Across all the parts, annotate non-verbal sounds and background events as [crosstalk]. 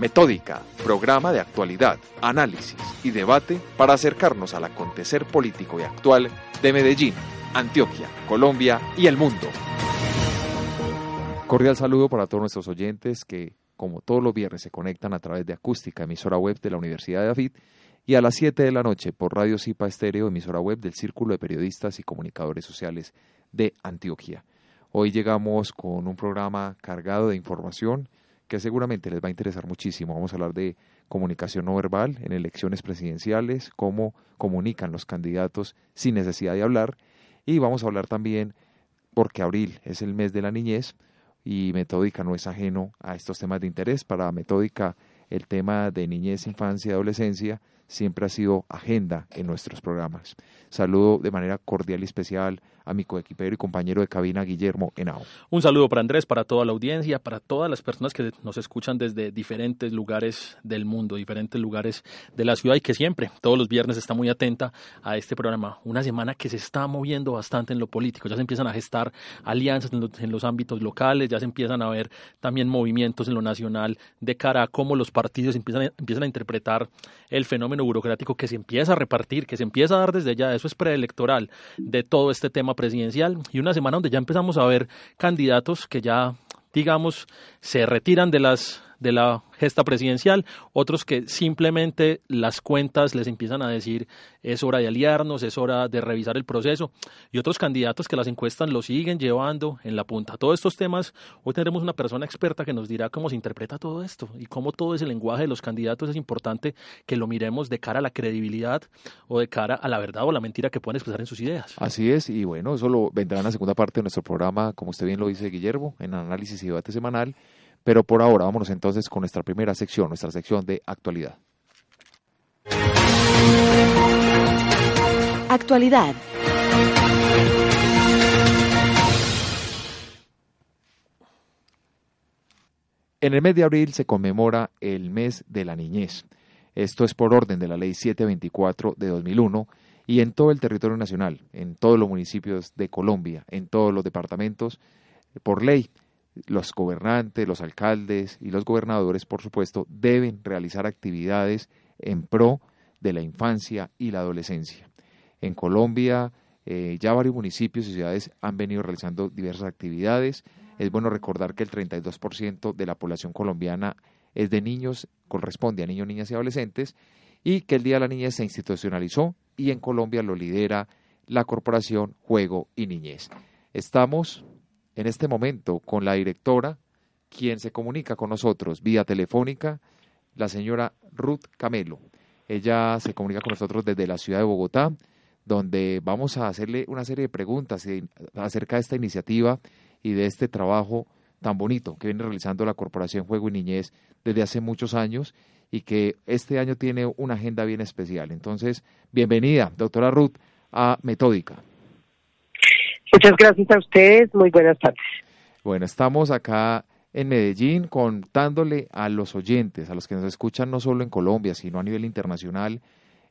Metódica, programa de actualidad, análisis y debate para acercarnos al acontecer político y actual de Medellín, Antioquia, Colombia y el mundo. Cordial saludo para todos nuestros oyentes que, como todos los viernes, se conectan a través de Acústica, emisora web de la Universidad de David, y a las 7 de la noche por Radio Cipa Estéreo, emisora web del Círculo de Periodistas y Comunicadores Sociales de Antioquia. Hoy llegamos con un programa cargado de información que seguramente les va a interesar muchísimo. Vamos a hablar de comunicación no verbal en elecciones presidenciales, cómo comunican los candidatos sin necesidad de hablar. Y vamos a hablar también, porque abril es el mes de la niñez y Metódica no es ajeno a estos temas de interés. Para Metódica el tema de niñez, infancia y adolescencia siempre ha sido agenda en nuestros programas. Saludo de manera cordial y especial a mi coequipero y compañero de cabina Guillermo Henao. Un saludo para Andrés, para toda la audiencia, para todas las personas que nos escuchan desde diferentes lugares del mundo, diferentes lugares de la ciudad y que siempre, todos los viernes, está muy atenta a este programa. Una semana que se está moviendo bastante en lo político, ya se empiezan a gestar alianzas en los, ámbitos locales, ya se empiezan a ver también movimientos en lo nacional de cara a cómo los partidos empiezan, a interpretar el fenómeno burocrático que se empieza a repartir, que se empieza a dar desde ya, eso es preelectoral de todo este tema presidencial y una semana donde ya empezamos a ver candidatos que ya digamos, se retiran de las de la gesta presidencial, otros que simplemente las cuentas les empiezan a decir es hora de aliarnos, es hora de revisar el proceso, y otros candidatos que las encuestas lo siguen llevando en la punta. Todos estos temas, hoy tendremos una persona experta que nos dirá cómo se interpreta todo esto y cómo todo ese lenguaje de los candidatos es importante que lo miremos de cara a la credibilidad o de cara a la verdad o la mentira que pueden expresar en sus ideas. Así es, y bueno, eso lo vendrá en la segunda parte de nuestro programa, como usted bien lo dice, Guillermo, en análisis y debate semanal. Pero por ahora, vámonos entonces con nuestra primera sección, nuestra sección de actualidad. Actualidad. En el mes de abril se conmemora el mes de la niñez. Esto es por orden de la Ley 724 de 2001 y en todo el territorio nacional, en todos los municipios de Colombia, en todos los departamentos, por ley los gobernantes, los alcaldes y los gobernadores, por supuesto, deben realizar actividades en pro de la infancia y la adolescencia. En Colombia, eh, ya varios municipios y ciudades han venido realizando diversas actividades. Es bueno recordar que el 32% de la población colombiana es de niños, corresponde a niños, niñas y adolescentes, y que el Día de la Niñez se institucionalizó y en Colombia lo lidera la Corporación Juego y Niñez. Estamos en este momento con la directora, quien se comunica con nosotros vía telefónica, la señora Ruth Camelo. Ella se comunica con nosotros desde la ciudad de Bogotá, donde vamos a hacerle una serie de preguntas acerca de esta iniciativa y de este trabajo tan bonito que viene realizando la Corporación Juego y Niñez desde hace muchos años y que este año tiene una agenda bien especial. Entonces, bienvenida, doctora Ruth, a Metódica. Muchas gracias a ustedes, muy buenas tardes. Bueno, estamos acá en Medellín contándole a los oyentes, a los que nos escuchan no solo en Colombia, sino a nivel internacional,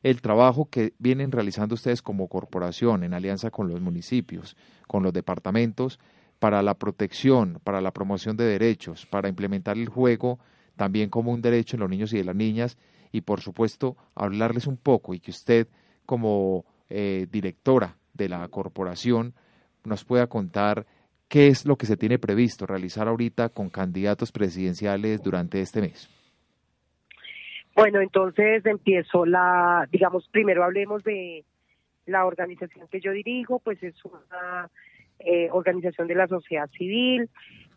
el trabajo que vienen realizando ustedes como corporación en alianza con los municipios, con los departamentos, para la protección, para la promoción de derechos, para implementar el juego también como un derecho en los niños y de las niñas y por supuesto hablarles un poco y que usted como eh, directora de la corporación nos pueda contar qué es lo que se tiene previsto realizar ahorita con candidatos presidenciales durante este mes. Bueno, entonces empiezo la, digamos, primero hablemos de la organización que yo dirijo, pues es una eh, organización de la sociedad civil.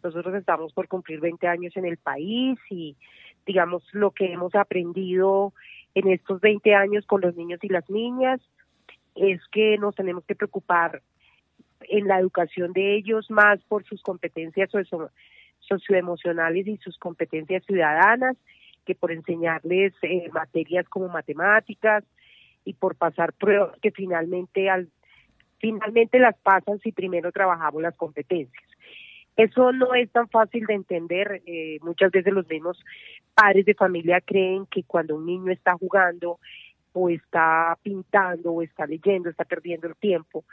Nosotros estamos por cumplir 20 años en el país y, digamos, lo que hemos aprendido en estos 20 años con los niños y las niñas es que nos tenemos que preocupar en la educación de ellos más por sus competencias socioemocionales y sus competencias ciudadanas que por enseñarles eh, materias como matemáticas y por pasar pruebas que finalmente al finalmente las pasan si primero trabajamos las competencias. Eso no es tan fácil de entender. Eh, muchas veces los mismos padres de familia creen que cuando un niño está jugando o está pintando o está leyendo, está perdiendo el tiempo,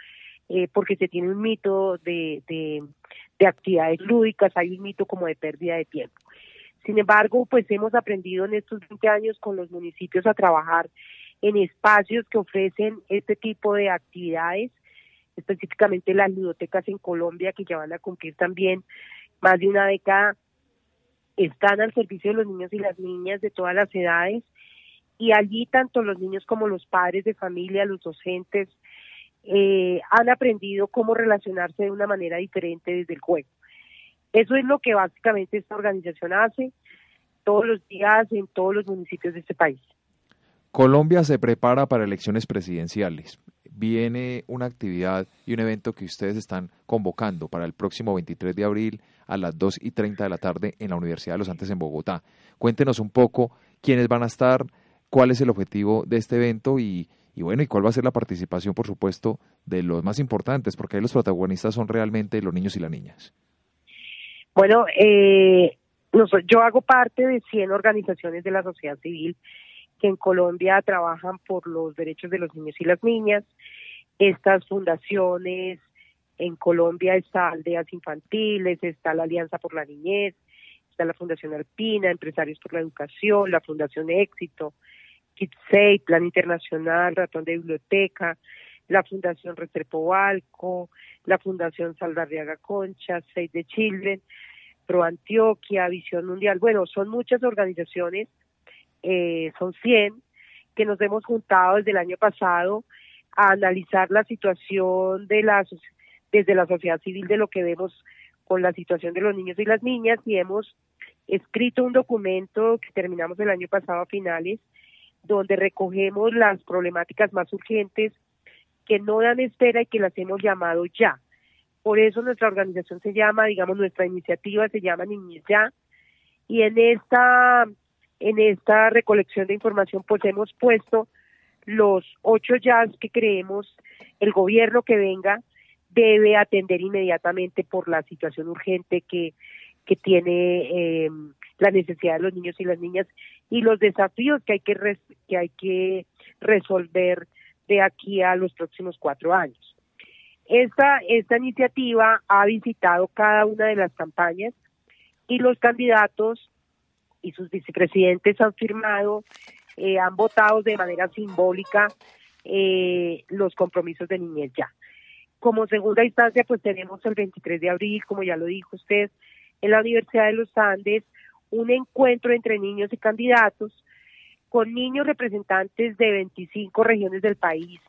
eh, porque se tiene un mito de, de, actividades lúdicas, hay un mito como de pérdida de tiempo. Sin embargo, pues hemos aprendido en estos 20 años con los municipios a trabajar en espacios que ofrecen este tipo de actividades, específicamente las ludotecas en Colombia, que ya van a cumplir también más de una década, están al servicio de los niños y las niñas de todas las edades y allí tanto los niños como los padres de familia, los docentes, eh, han aprendido cómo relacionarse de una manera diferente desde el juego. Eso es lo que básicamente esta organización hace todos los días en todos los municipios de este país. Colombia se prepara para elecciones presidenciales. Viene una actividad y un evento que ustedes están convocando para el próximo 23 de abril a las 2 y 30 de la tarde en la Universidad de los Andes en Bogotá. Cuéntenos un poco quiénes van a estar, cuál es el objetivo de este evento y, bueno, y cuál va a ser la participación, por supuesto, de los más importantes, porque ahí los protagonistas son realmente los niños y las niñas. Bueno, eh, yo hago parte de 100 organizaciones de la sociedad civil que en Colombia trabajan por los derechos de los niños y las niñas. Estas fundaciones, en Colombia está Aldeas Infantiles, está la Alianza por la Niñez, está la Fundación Alpina, Empresarios por la Educación, la Fundación Éxito, KidSafe, Plan Internacional, Ratón de Biblioteca, la Fundación Restrepo Balco, la Fundación Saldarriaga Concha, Save the Children, Pro Antioquia, Visión Mundial. Bueno, son muchas organizaciones, eh, son 100, que nos hemos juntado desde el año pasado a analizar la situación de la, desde la sociedad civil de lo que vemos con la situación de los niños y las niñas y hemos escrito un documento que terminamos el año pasado a finales, donde recogemos las problemáticas más urgentes que no dan espera y que las hemos llamado ya. Por eso nuestra organización se llama, digamos, nuestra iniciativa se llama Niñez Ya. Y en esta, en esta recolección de información, pues hemos puesto los ocho ya que creemos el gobierno que venga debe atender inmediatamente por la situación urgente que, que tiene eh, la necesidad de los niños y las niñas y los desafíos que hay que, que, hay que resolver de aquí a los próximos cuatro años. Esta, esta iniciativa ha visitado cada una de las campañas y los candidatos y sus vicepresidentes han firmado, eh, han votado de manera simbólica eh, los compromisos de niñez ya. Como segunda instancia, pues tenemos el 23 de abril, como ya lo dijo usted, en la Universidad de los Andes, un encuentro entre niños y candidatos con niños representantes de 25 regiones del país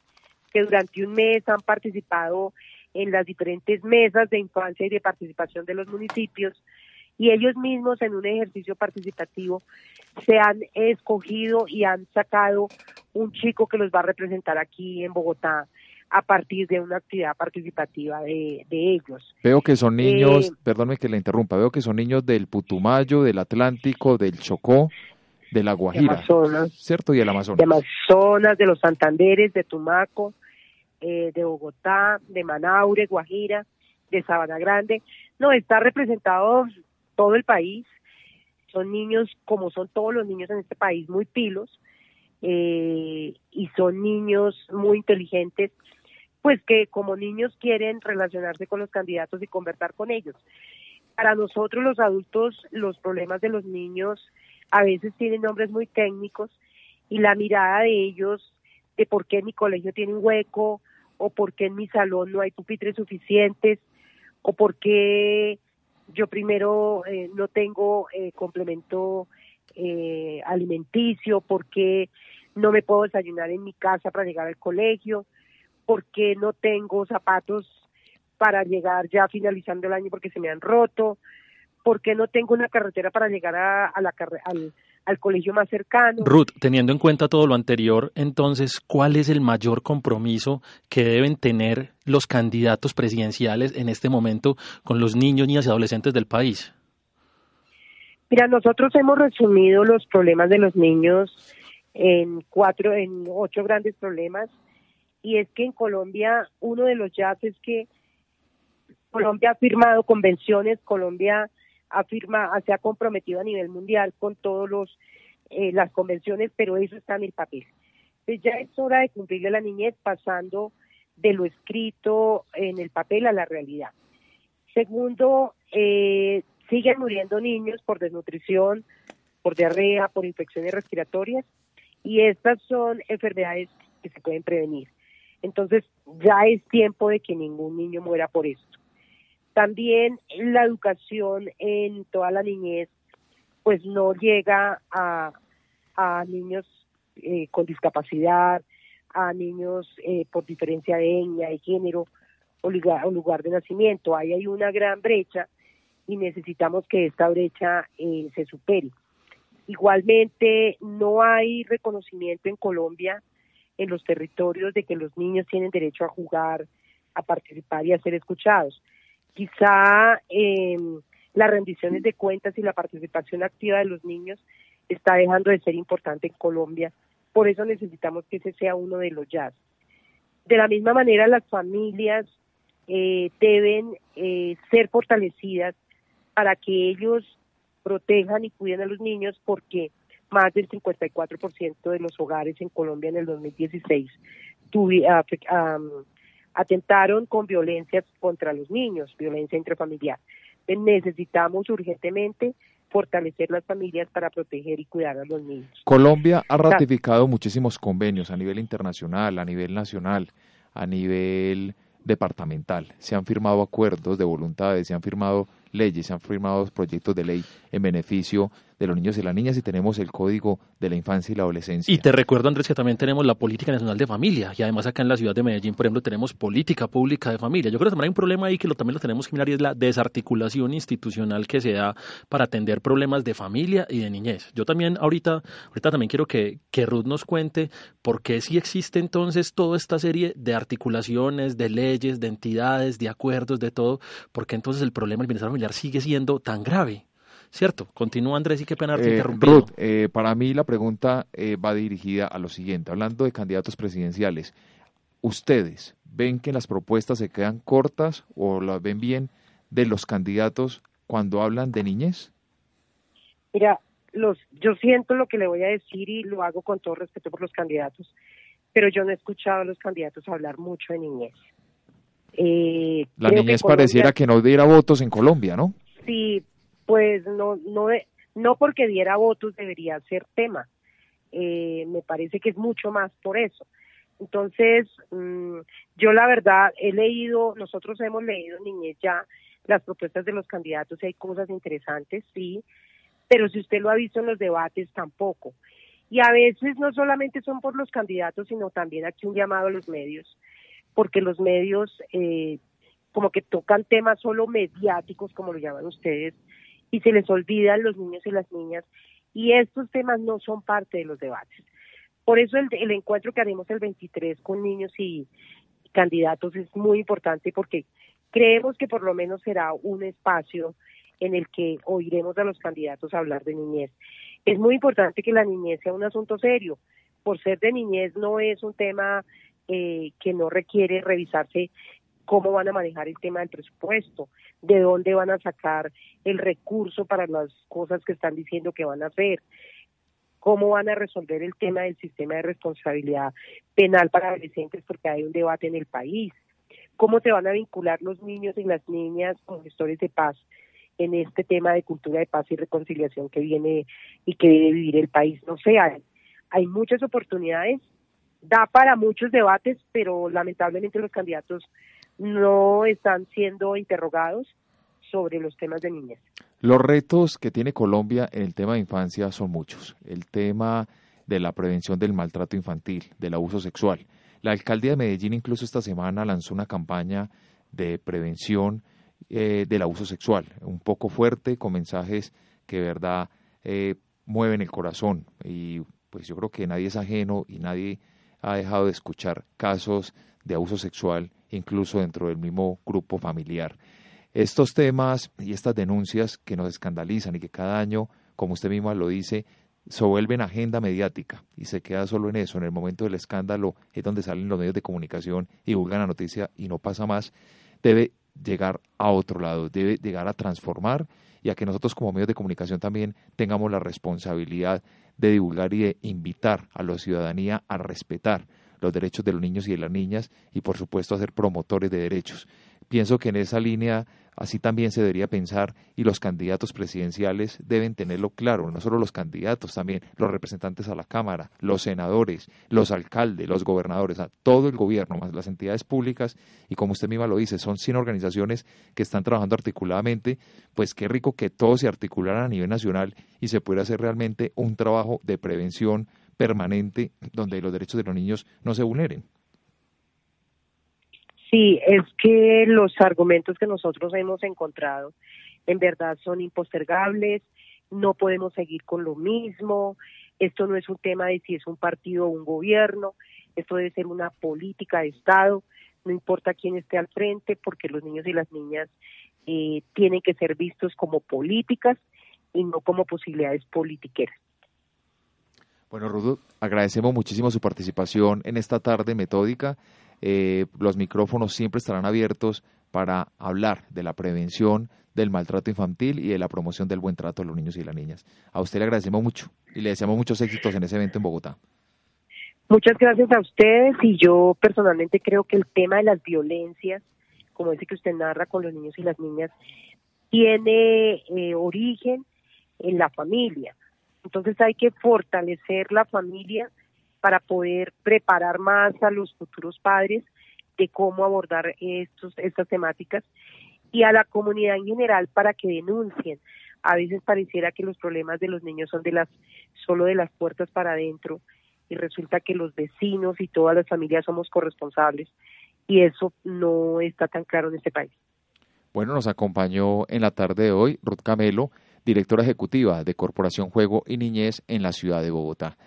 que durante un mes han participado en las diferentes mesas de infancia y de participación de los municipios y ellos mismos en un ejercicio participativo se han escogido y han sacado un chico que los va a representar aquí en Bogotá a partir de una actividad participativa de, ellos. Veo que son niños, eh, perdónme que le interrumpa, veo que son niños del Putumayo, del Atlántico, del Chocó, de la Guajira, Amazonas, ¿cierto? Y el Amazonas. De Amazonas, de los Santanderes, de Tumaco, eh, de Bogotá, de Manaure, Guajira, de Sabana Grande. No, está representado todo el país. Son niños, como son todos los niños en este país, muy pilos. Eh, y son niños muy inteligentes, pues que como niños quieren relacionarse con los candidatos y conversar con ellos. Para nosotros los adultos, los problemas de los niños a veces tienen nombres muy técnicos y la mirada de ellos de por qué mi colegio tiene un hueco o por qué en mi salón no hay pupitres suficientes o por qué yo primero eh, no tengo eh, complemento eh, alimenticio, por qué no me puedo desayunar en mi casa para llegar al colegio, por qué no tengo zapatos para llegar ya finalizando el año porque se me han roto, ¿por qué no tengo una carretera para llegar a, la al, al colegio más cercano? Ruth, teniendo en cuenta todo lo anterior, entonces, ¿cuál es el mayor compromiso que deben tener los candidatos presidenciales en este momento con los niños, niñas y adolescentes del país? Mira, nosotros hemos resumido los problemas de los niños en cuatro, en ocho grandes problemas, y es que en Colombia uno de los ya es que Colombia ha firmado convenciones, Colombia afirma, se ha comprometido a nivel mundial con todos los eh, las convenciones, pero eso está en el papel. Entonces ya es hora de cumplirle la niñez pasando de lo escrito en el papel a la realidad. Segundo, eh, siguen muriendo niños por desnutrición, por diarrea, por infecciones respiratorias y estas son enfermedades que se pueden prevenir. Entonces ya es tiempo de que ningún niño muera por esto. También la educación en toda la niñez pues no llega a, a niños eh, con discapacidad, a niños eh, por diferencia de etnia, de género o lugar, de nacimiento. Ahí hay una gran brecha y necesitamos que esta brecha eh, se supere. Igualmente, no hay reconocimiento en Colombia, en los territorios, de que los niños tienen derecho a jugar, a participar y a ser escuchados. Quizá eh, las rendiciones de cuentas y la participación activa de los niños está dejando de ser importante en Colombia. Por eso necesitamos que ese sea uno de los jazz. De la misma manera, las familias eh, deben eh, ser fortalecidas para que ellos protejan y cuiden a los niños porque más del 54% de los hogares en Colombia en el 2016 atentaron con violencias contra los niños, violencia intrafamiliar. Necesitamos urgentemente fortalecer las familias para proteger y cuidar a los niños. Colombia ha ratificado muchísimos convenios a nivel internacional, a nivel nacional, a nivel departamental. Se han firmado acuerdos de voluntades, se han firmado leyes, se han firmado proyectos de ley en beneficio de los niños y las niñas y tenemos el Código de la Infancia y la Adolescencia. Y te recuerdo, Andrés, que también tenemos la Política Nacional de Familia y además acá en la ciudad de Medellín, por ejemplo, tenemos Política Pública de Familia. Yo creo que también hay un problema ahí que lo, también lo tenemos que mirar y es la desarticulación institucional que se da para atender problemas de familia y de niñez. Yo también ahorita, ahorita también quiero que, que Ruth nos cuente por qué si existe entonces toda esta serie de articulaciones, de leyes, de entidades, de acuerdos, de todo, porque entonces el problema del bienestar familiar sigue siendo tan grave. ¿Cierto? Continúa Andrés y qué pena eh, Ruth, eh, para mí la pregunta eh, va dirigida a lo siguiente. Hablando de candidatos presidenciales, ¿ustedes ven que las propuestas se quedan cortas o las ven bien de los candidatos cuando hablan de niñez? Mira, los, yo siento lo que le voy a decir y lo hago con todo respeto por los candidatos, pero yo no he escuchado a los candidatos hablar mucho de niñez. la niñez pareciera que no diera votos en Colombia, ¿no? Sí, pues no, no, no porque diera votos debería ser tema. Eh, me parece que es mucho más por eso. Entonces, mm, yo la verdad he leído, nosotros hemos leído niñez ya las propuestas de los candidatos hay cosas interesantes, sí, pero si usted lo ha visto en los debates, tampoco. Y a veces no solamente son por los candidatos, sino también aquí un llamado a los medios, porque los medios eh, como que tocan temas solo mediáticos, como lo llaman ustedes, y se les olvidan los niños y las niñas y estos temas no son parte de los debates. Por eso el, el encuentro que haremos el 23 con niños y, candidatos es muy importante porque creemos que por lo menos será un espacio en el que oiremos a los candidatos hablar de niñez. Es muy importante que la niñez sea un asunto serio. Por ser de niñez no es un tema eh, que no requiere revisarse cómo van a manejar el tema del presupuesto, de dónde van a sacar el recurso para las cosas que están diciendo que van a hacer, cómo van a resolver el tema del sistema de responsabilidad penal para adolescentes, porque hay un debate en el país, cómo se van a vincular los niños y las niñas con gestores de paz en este tema de cultura de paz y reconciliación que viene y que debe vivir el país. No sé, hay, hay muchas oportunidades, da para muchos debates, pero lamentablemente los candidatos no están siendo interrogados sobre los temas de niñez. Los retos que tiene Colombia en el tema de infancia son muchos. El tema de la prevención del maltrato infantil, del abuso sexual. La alcaldía de Medellín incluso esta semana lanzó una campaña de prevención eh, del abuso sexual, un poco fuerte, con mensajes que de verdad eh, mueven el corazón. Y pues yo creo que nadie es ajeno y nadie ha dejado de escuchar casos de abuso sexual incluso dentro del mismo grupo familiar. Estos temas y estas denuncias que nos escandalizan y que cada año, como usted misma lo dice, se vuelven agenda mediática y se queda solo en eso. En el momento del escándalo es donde salen los medios de comunicación y divulgan la noticia y no pasa más. Debe llegar a otro lado, debe llegar a transformar y a que nosotros como medios de comunicación también tengamos la responsabilidad de divulgar y de invitar a la ciudadanía a respetar los derechos de los niños y de las niñas y por supuesto a ser promotores de derechos. Pienso que en esa línea así también se debería pensar y los candidatos presidenciales deben tenerlo claro, no solo los candidatos, también los representantes a la Cámara, los senadores, los alcaldes, los gobernadores, todo el gobierno, más las entidades públicas y como usted misma lo dice, son 100 organizaciones que están trabajando articuladamente, pues qué rico que todos se articularan a nivel nacional y se pueda hacer realmente un trabajo de prevención permanente donde los derechos de los niños no se vulneren. Sí, es que los argumentos que nosotros hemos encontrado en verdad son impostergables, no podemos seguir con lo mismo, esto no es un tema de si es un partido o un gobierno, esto debe ser una política de Estado, no importa quién esté al frente, porque los niños y las niñas eh, tienen que ser vistos como políticas y no como posibilidades politiqueras. Bueno, Rudo, agradecemos muchísimo su participación en esta tarde metódica. Eh, los micrófonos siempre estarán abiertos para hablar de la prevención del maltrato infantil y de la promoción del buen trato a los niños y las niñas. A usted le agradecemos mucho y le deseamos muchos éxitos en ese evento en Bogotá. Muchas gracias a ustedes y yo personalmente creo que el tema de las violencias, como ese que usted narra con los niños y las niñas, tiene eh, origen en la familia. Entonces hay que fortalecer la familia para poder preparar más a los futuros padres de cómo abordar estos, estas temáticas y a la comunidad en general para que denuncien. A veces pareciera que los problemas de los niños son de las solo de las puertas para adentro y resulta que los vecinos y todas las familias somos corresponsables y eso no está tan claro en este país. Bueno, nos acompañó en la tarde de hoy Ruth Camelo, directora ejecutiva de Corporación Juego y Niñez en la ciudad de Bogotá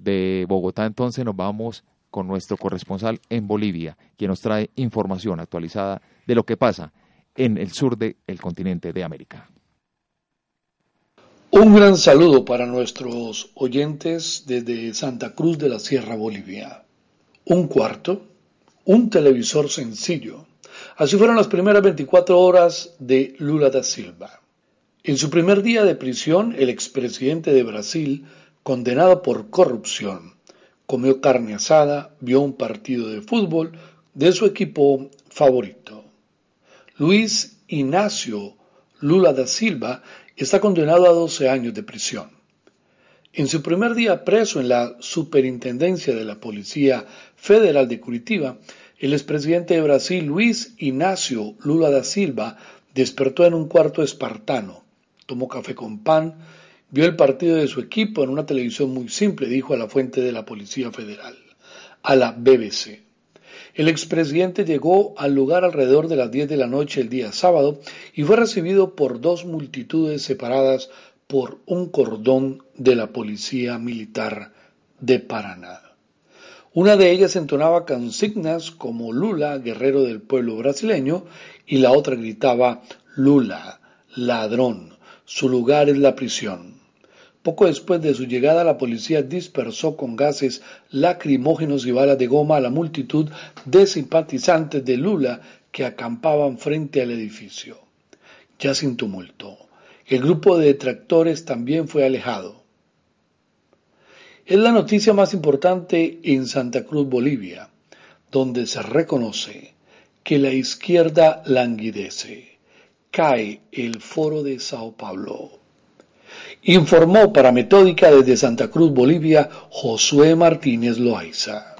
de Bogotá entonces nos vamos con nuestro corresponsal en Bolivia, quien nos trae información actualizada de lo que pasa en el sur del continente de América. Un gran saludo para nuestros oyentes desde Santa Cruz de la Sierra, Bolivia. Un cuarto, un televisor sencillo. Así fueron las primeras 24 horas de Lula da Silva. En su primer día de prisión, el expresidente de Brasil condenado por corrupción. Comió carne asada, vio un partido de fútbol de su equipo favorito. Luis Ignacio Lula da Silva está condenado a 12 años de prisión. En su primer día preso en la Superintendencia de la Policía Federal de Curitiba, el expresidente de Brasil, Luis Ignacio Lula da Silva, despertó en un cuarto espartano, tomó café con pan, Vio el partido de su equipo en una televisión muy simple, dijo a la fuente de la Policía Federal, a la BBC. El expresidente llegó al lugar alrededor de las 10 de la noche el día sábado y fue recibido por dos multitudes separadas por un cordón de la Policía Militar de Paraná. Una de ellas entonaba consignas como Lula, guerrero del pueblo brasileño, y la otra gritaba Lula, ladrón, su lugar es la prisión. Poco después de su llegada, la policía dispersó con gases lacrimógenos y balas de goma a la multitud de simpatizantes de Lula que acampaban frente al edificio. Ya sin tumulto, el grupo de detractores también fue alejado. Es la noticia más importante en Santa Cruz, Bolivia, donde se reconoce que la izquierda languidece. Cae el foro de Sao Paulo. Informó para Metódica desde Santa Cruz, Bolivia, Josué Martínez Loaiza.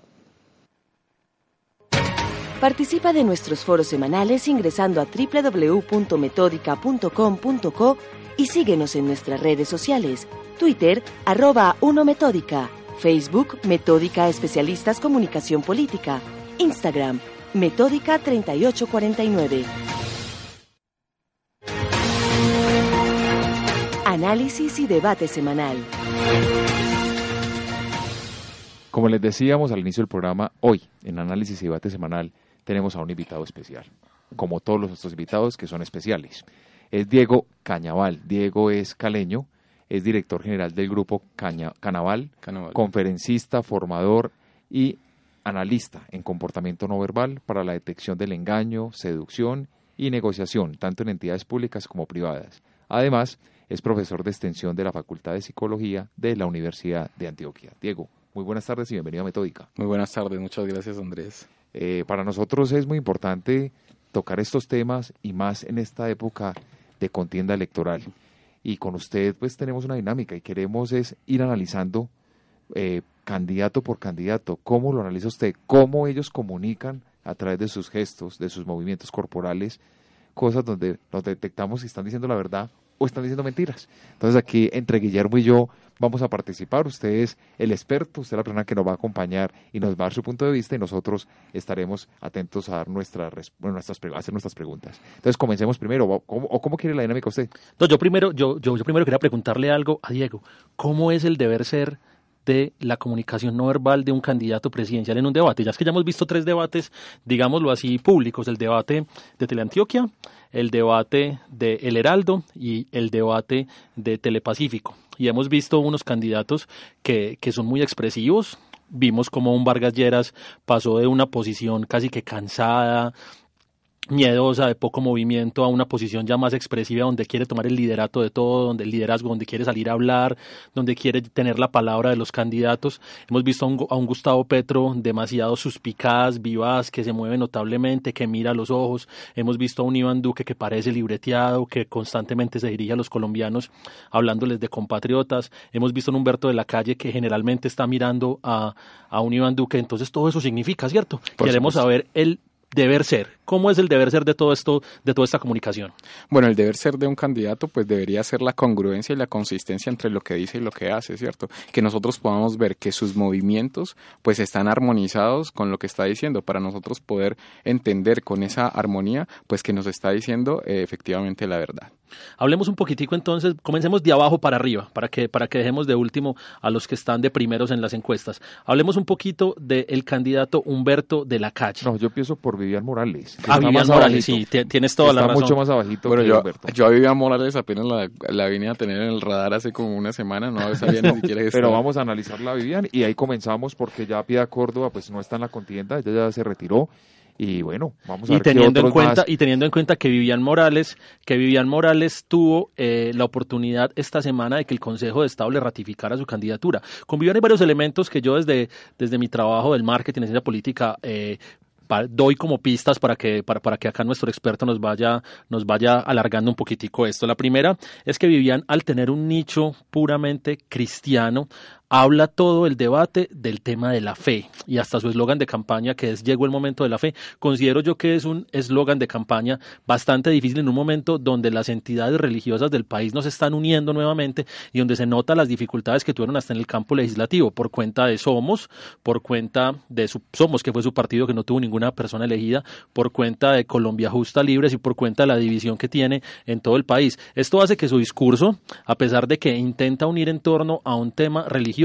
Participa de nuestros foros semanales ingresando a www.metódica.com.co y síguenos en nuestras redes sociales, Twitter, arroba 1 Metódica, Facebook, Metódica Especialistas Comunicación Política, Instagram, Metódica 3849. Análisis y debate semanal. Como les decíamos al inicio del programa, hoy en Análisis y debate semanal tenemos a un invitado especial, como todos los otros invitados que son especiales. Es Diego Cañaval. Diego es caleño, es director general del grupo Caña, Canaval, conferencista, formador y analista en comportamiento no verbal para la detección del engaño, seducción y negociación, tanto en entidades públicas como privadas. Además, es profesor de extensión de la Facultad de Psicología de la Universidad de Antioquia. Diego, muy buenas tardes y bienvenido a Metódica. Muy buenas tardes, muchas gracias Andrés. Eh, para nosotros es muy importante tocar estos temas y más en esta época de contienda electoral. Y con usted pues tenemos una dinámica y queremos es ir analizando eh, candidato por candidato, cómo lo analiza usted, cómo ellos comunican a través de sus gestos, de sus movimientos corporales, cosas donde nos detectamos si están diciendo la verdad o están diciendo mentiras. Entonces aquí entre Guillermo y yo vamos a participar. Usted es el experto, usted es la persona que nos va a acompañar y nos va a dar su punto de vista y nosotros estaremos atentos a dar nuestra, nuestras, hacer nuestras preguntas. Entonces comencemos primero. ¿O cómo, cómo quiere la dinámica usted? No, yo primero, yo, yo, yo primero quería preguntarle algo a Diego. ¿Cómo es el deber ser de la comunicación no verbal de un candidato presidencial en un debate. Ya es que ya hemos visto tres debates, digámoslo así, públicos, el debate de Teleantioquia, el debate de El Heraldo y el debate de Telepacífico. Y hemos visto unos candidatos que, que son muy expresivos, vimos como un Vargas Lleras pasó de una posición casi que cansada, miedosa, de poco movimiento, a una posición ya más expresiva, donde quiere tomar el liderato de todo, donde el liderazgo, donde quiere salir a hablar, donde quiere tener la palabra de los candidatos. Hemos visto a un, Gustavo Petro demasiado suspicaz, vivaz, que se mueve notablemente, que mira a los ojos. Hemos visto a un Iván Duque que parece libreteado, que constantemente se dirige a los colombianos hablándoles de compatriotas. Hemos visto a un Humberto de la Calle que generalmente está mirando a, a un Iván Duque. Entonces todo eso significa, ¿cierto? Queremos saber el deber ser? ¿Cómo es el deber ser de todo esto, de toda esta comunicación? Bueno, el deber ser de un candidato, pues debería ser la congruencia y la consistencia entre lo que dice y lo que hace, ¿cierto? Que nosotros podamos ver que sus movimientos, pues están armonizados con lo que está diciendo, para nosotros poder entender con esa armonía, pues que nos está diciendo eh, efectivamente la verdad. Hablemos un poquitico entonces, comencemos de abajo para arriba, para que, para que dejemos de último a los que están de primeros en las encuestas. Hablemos un poquito del candidato Humberto de la Calle. No, yo empiezo por Vivian Morales. Ah, Vivian Morales, sí, tienes toda la razón. mucho más abajito bueno, yo, Yo a Vivian Morales apenas la, vine a tener en el radar hace como una semana, no sabía ni [laughs] siquiera Pero vamos a analizarla, Vivian, y ahí comenzamos porque ya Pida Córdoba pues no está en la contienda, ella ya se retiró y bueno, vamos a y ver teniendo en cuenta y teniendo en cuenta que Vivian Morales, que Vivian Morales tuvo eh, la oportunidad esta semana de que el Consejo de Estado le ratificara su candidatura. Con Vivian hay varios elementos que yo desde desde mi trabajo del marketing en la política eh, doy como pistas para que, para, para que acá nuestro experto nos vaya, nos vaya alargando un poquitico esto. La primera es que Vivian, al tener un nicho puramente cristiano, habla todo el debate del tema de la fe y hasta su eslogan de campaña que es llegó el momento de la fe. Considero yo que es un eslogan de campaña bastante difícil en un momento donde las entidades religiosas del país nos están uniendo nuevamente y donde se nota las dificultades que tuvieron hasta en el campo legislativo por cuenta de Somos, por cuenta de su, Somos, que fue su partido que no tuvo ninguna persona elegida, por cuenta de Colombia Justa Libres y por cuenta de la división que tiene en todo el país. Esto hace que su discurso, a pesar de que intenta unir en torno a un tema religioso,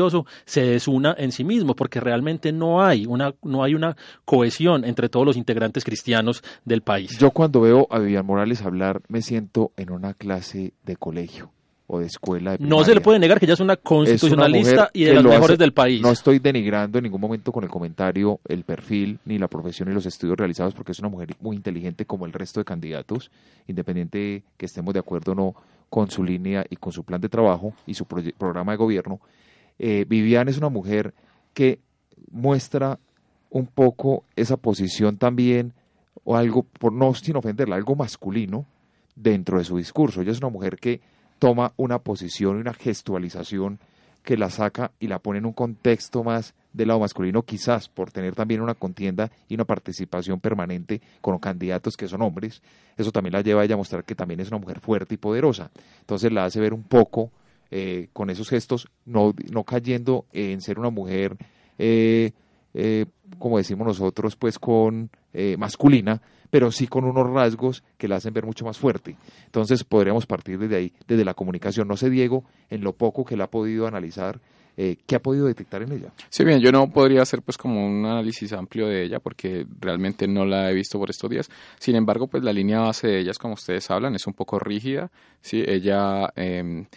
se desuna en sí mismo, porque realmente no hay una, no hay una cohesión entre todos los integrantes cristianos del país. Yo cuando veo a Vivian Morales hablar me siento en una clase de colegio o de escuela. no se le puede negar que ella es una constitucionalista y de las mejores del país. No estoy denigrando en ningún momento con el comentario el perfil, ni la profesión, ni los estudios realizados, porque es una mujer muy inteligente como el resto de candidatos, independiente que estemos de acuerdo o no con su línea y con su plan de trabajo y su programa de gobierno. Eh, Vivian es una mujer que muestra un poco esa posición también, o algo, por no sin ofenderla, algo masculino dentro de su discurso. Ella es una mujer que toma una posición y una gestualización que la saca y la pone en un contexto más del lado masculino, quizás por tener también una contienda y una participación permanente con candidatos que son hombres. Eso también la lleva a ella a mostrar que también es una mujer fuerte y poderosa. Entonces la hace ver un poco eh, con esos gestos, no, no cayendo en ser una mujer, eh, eh, como decimos nosotros, pues con masculina, pero sí con unos rasgos que la hacen ver mucho más fuerte. Entonces podríamos partir desde ahí, desde la comunicación. No sé, Diego, en lo poco que la ha podido analizar, eh, ¿qué ha podido detectar en ella? Sí, bien, yo no podría hacer pues como un análisis amplio de ella porque realmente no la he visto por estos días. Sin embargo, pues la línea base de ellas, como ustedes hablan, es un poco rígida. Sí, ella eh,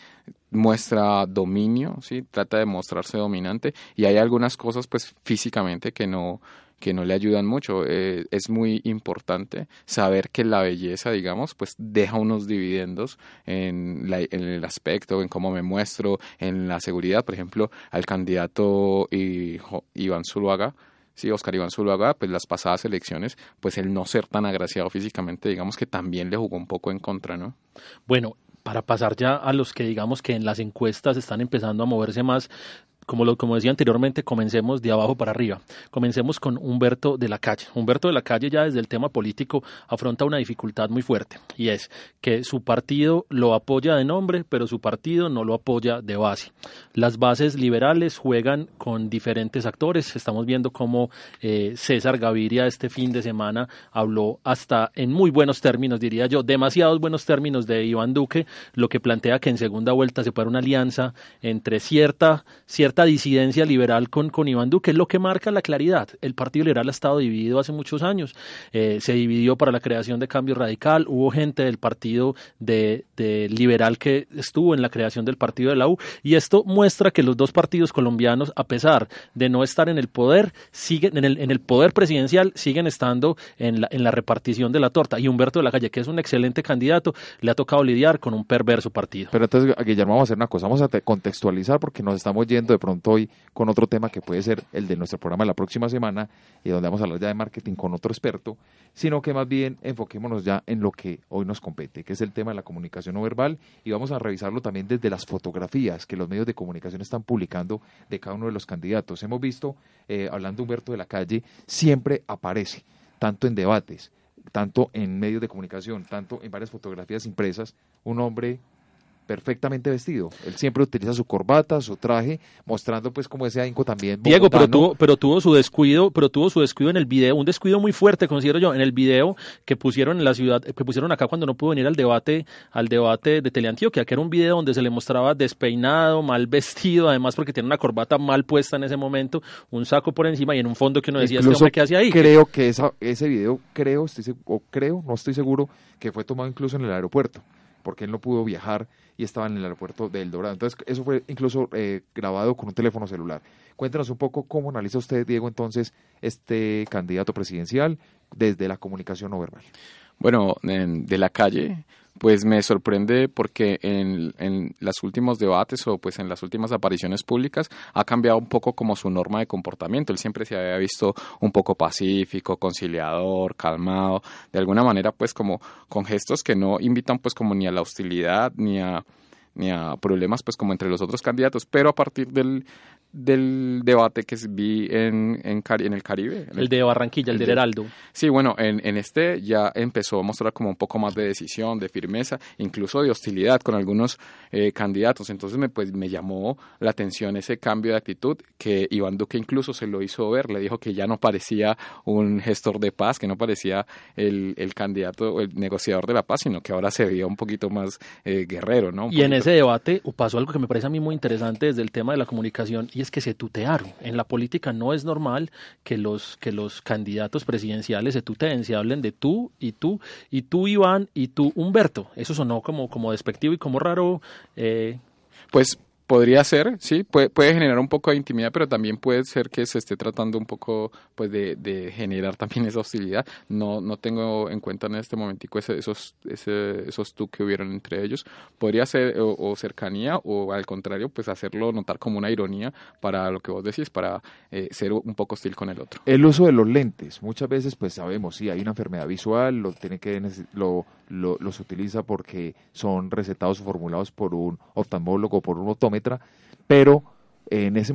muestra dominio, ¿sí? trata de mostrarse dominante y hay algunas cosas pues físicamente que no que no le ayudan mucho. Eh, es muy importante saber que la belleza, digamos, pues deja unos dividendos en, en, el aspecto, en cómo me muestro, en la seguridad. Por ejemplo, al candidato Iván Zuluaga, sí, Oscar Iván Zuluaga, pues las pasadas elecciones, pues el no ser tan agraciado físicamente, digamos que también le jugó un poco en contra, ¿no? Bueno, para pasar ya a los que digamos que en las encuestas están empezando a moverse más, como, lo, como decía anteriormente, comencemos de abajo para arriba. Comencemos con Humberto de la Calle. Humberto de la Calle ya desde el tema político afronta una dificultad muy fuerte y es que su partido lo apoya de nombre, pero su partido no lo apoya de base. Las bases liberales juegan con diferentes actores. Estamos viendo cómo eh, César Gaviria este fin de semana habló hasta en muy buenos términos, diría yo, demasiados buenos términos de Iván Duque, lo que plantea que en segunda vuelta se pueda una alianza entre cierta, cierta disidencia liberal con, con Iván Duque, es lo que marca la claridad. El Partido Liberal ha estado dividido hace muchos años, eh, se dividió para la creación de Cambio Radical, hubo gente del Partido de, Liberal que estuvo en la creación del Partido de la U, y esto muestra que los dos partidos colombianos, a pesar de no estar en el poder, siguen en el, en el poder presidencial, siguen estando en la, en la repartición de la torta. Y Humberto de la Calle, que es un excelente candidato, le ha tocado lidiar con un perverso partido. Pero entonces, Guillermo, vamos a hacer una cosa, vamos a contextualizar porque nos estamos yendo de hoy con otro tema que puede ser el de nuestro programa de la próxima semana y donde vamos a hablar ya de marketing con otro experto, sino que más bien enfoquémonos ya en lo que hoy nos compete, que es el tema de la comunicación no verbal y vamos a revisarlo también desde las fotografías que los medios de comunicación están publicando de cada uno de los candidatos. Hemos visto, eh, hablando Humberto de la calle, siempre aparece, tanto en debates, tanto en medios de comunicación, tanto en varias fotografías impresas, un hombre perfectamente vestido. Él siempre utiliza su corbata, su traje, mostrando pues como ese ahínco también. Diego, pero tuvo, pero tuvo su descuido, pero tuvo su descuido en el video, un descuido muy fuerte, considero yo, en el video que pusieron en la ciudad, que pusieron acá cuando no pudo venir al debate, al debate de Teleantioquia, que era un video donde se le mostraba despeinado, mal vestido, además porque tiene una corbata mal puesta en ese momento, un saco por encima y en un fondo que uno decía, este hombre qué hace ahí. Creo que esa, ese video, creo, estoy, o creo, no estoy seguro, que fue tomado incluso en el aeropuerto porque él no pudo viajar y estaba en el aeropuerto de El Dorado. Entonces, eso fue incluso eh, grabado con un teléfono celular. Cuéntanos un poco cómo analiza usted, Diego, entonces, este candidato presidencial desde la comunicación no verbal. Bueno, de la calle, pues me sorprende porque en, en los últimos debates o pues en las últimas apariciones públicas ha cambiado un poco como su norma de comportamiento. Él siempre se había visto un poco pacífico, conciliador, calmado, de alguna manera pues como con gestos que no invitan pues como ni a la hostilidad ni a ni a problemas pues como entre los otros candidatos, pero a partir del, del debate que vi en, en, en el Caribe. el, de Barranquilla, el, de Heraldo. Sí, bueno, en, en este ya empezó a mostrar como un poco más de decisión, de firmeza, incluso de hostilidad con algunos eh, candidatos. Entonces me, pues, me llamó la atención ese cambio de actitud que Iván Duque incluso se lo hizo ver. Le dijo que ya no parecía un gestor de paz, que no parecía el, el candidato, el negociador de la paz, sino que ahora se veía un poquito más eh, guerrero, ¿no? y en ese debate pasó algo que me parece a mí muy interesante desde el tema de la comunicación y es que se tutearon. En la política no es normal que los, que los candidatos presidenciales se tuteen, se hablen de tú y tú, y tú Iván y tú Humberto. Eso sonó como, como despectivo y como raro. Eh. Pues Podría ser, sí, puede, puede, generar un poco de intimidad, pero también puede ser que se esté tratando un poco pues de, de generar también [laughs] esa hostilidad. No, no tengo en cuenta en este momentico ese, esos, ese, esos tú que hubieron entre ellos. Podría ser o, cercanía o al contrario, pues hacerlo notar como una ironía para lo que vos decís, para eh, ser un poco hostil con el otro. El uso de los lentes, muchas veces pues sabemos, sí, hay una enfermedad visual, lo tiene que lo, lo, los utiliza porque son recetados o formulados por un oftalmólogo, por un pero en ese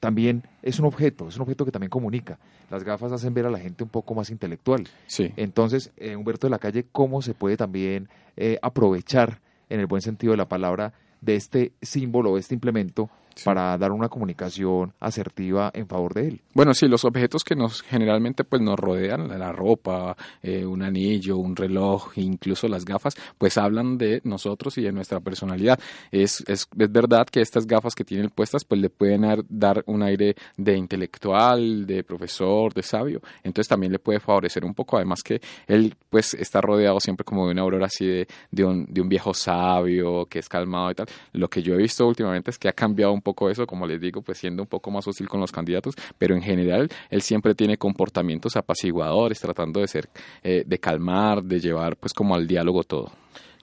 también es un objeto, es un objeto que también comunica. Las gafas hacen ver a la gente un poco más intelectual. Sí. Entonces, eh, Humberto de la Calle, ¿cómo se puede también eh, aprovechar, en el buen sentido de la palabra, de este símbolo, este implemento, para dar una comunicación asertiva en favor de él. Bueno, sí, los objetos que nos generalmente pues nos rodean, la ropa, eh, un anillo, un reloj, incluso las gafas, pues hablan de nosotros y de nuestra personalidad. Es, es, es verdad que estas gafas que tienen puestas pues le pueden dar un aire de intelectual, de profesor, de sabio, entonces también le puede favorecer un poco, además que él pues está rodeado siempre como de una aurora así de, de, un, de un viejo sabio que es calmado y tal. Lo que yo he visto últimamente es que ha cambiado un poco eso, como les digo, pues siendo un poco más hostil con los candidatos, pero en general él siempre tiene comportamientos apaciguadores, tratando de ser, eh, de calmar, de llevar pues como al diálogo todo.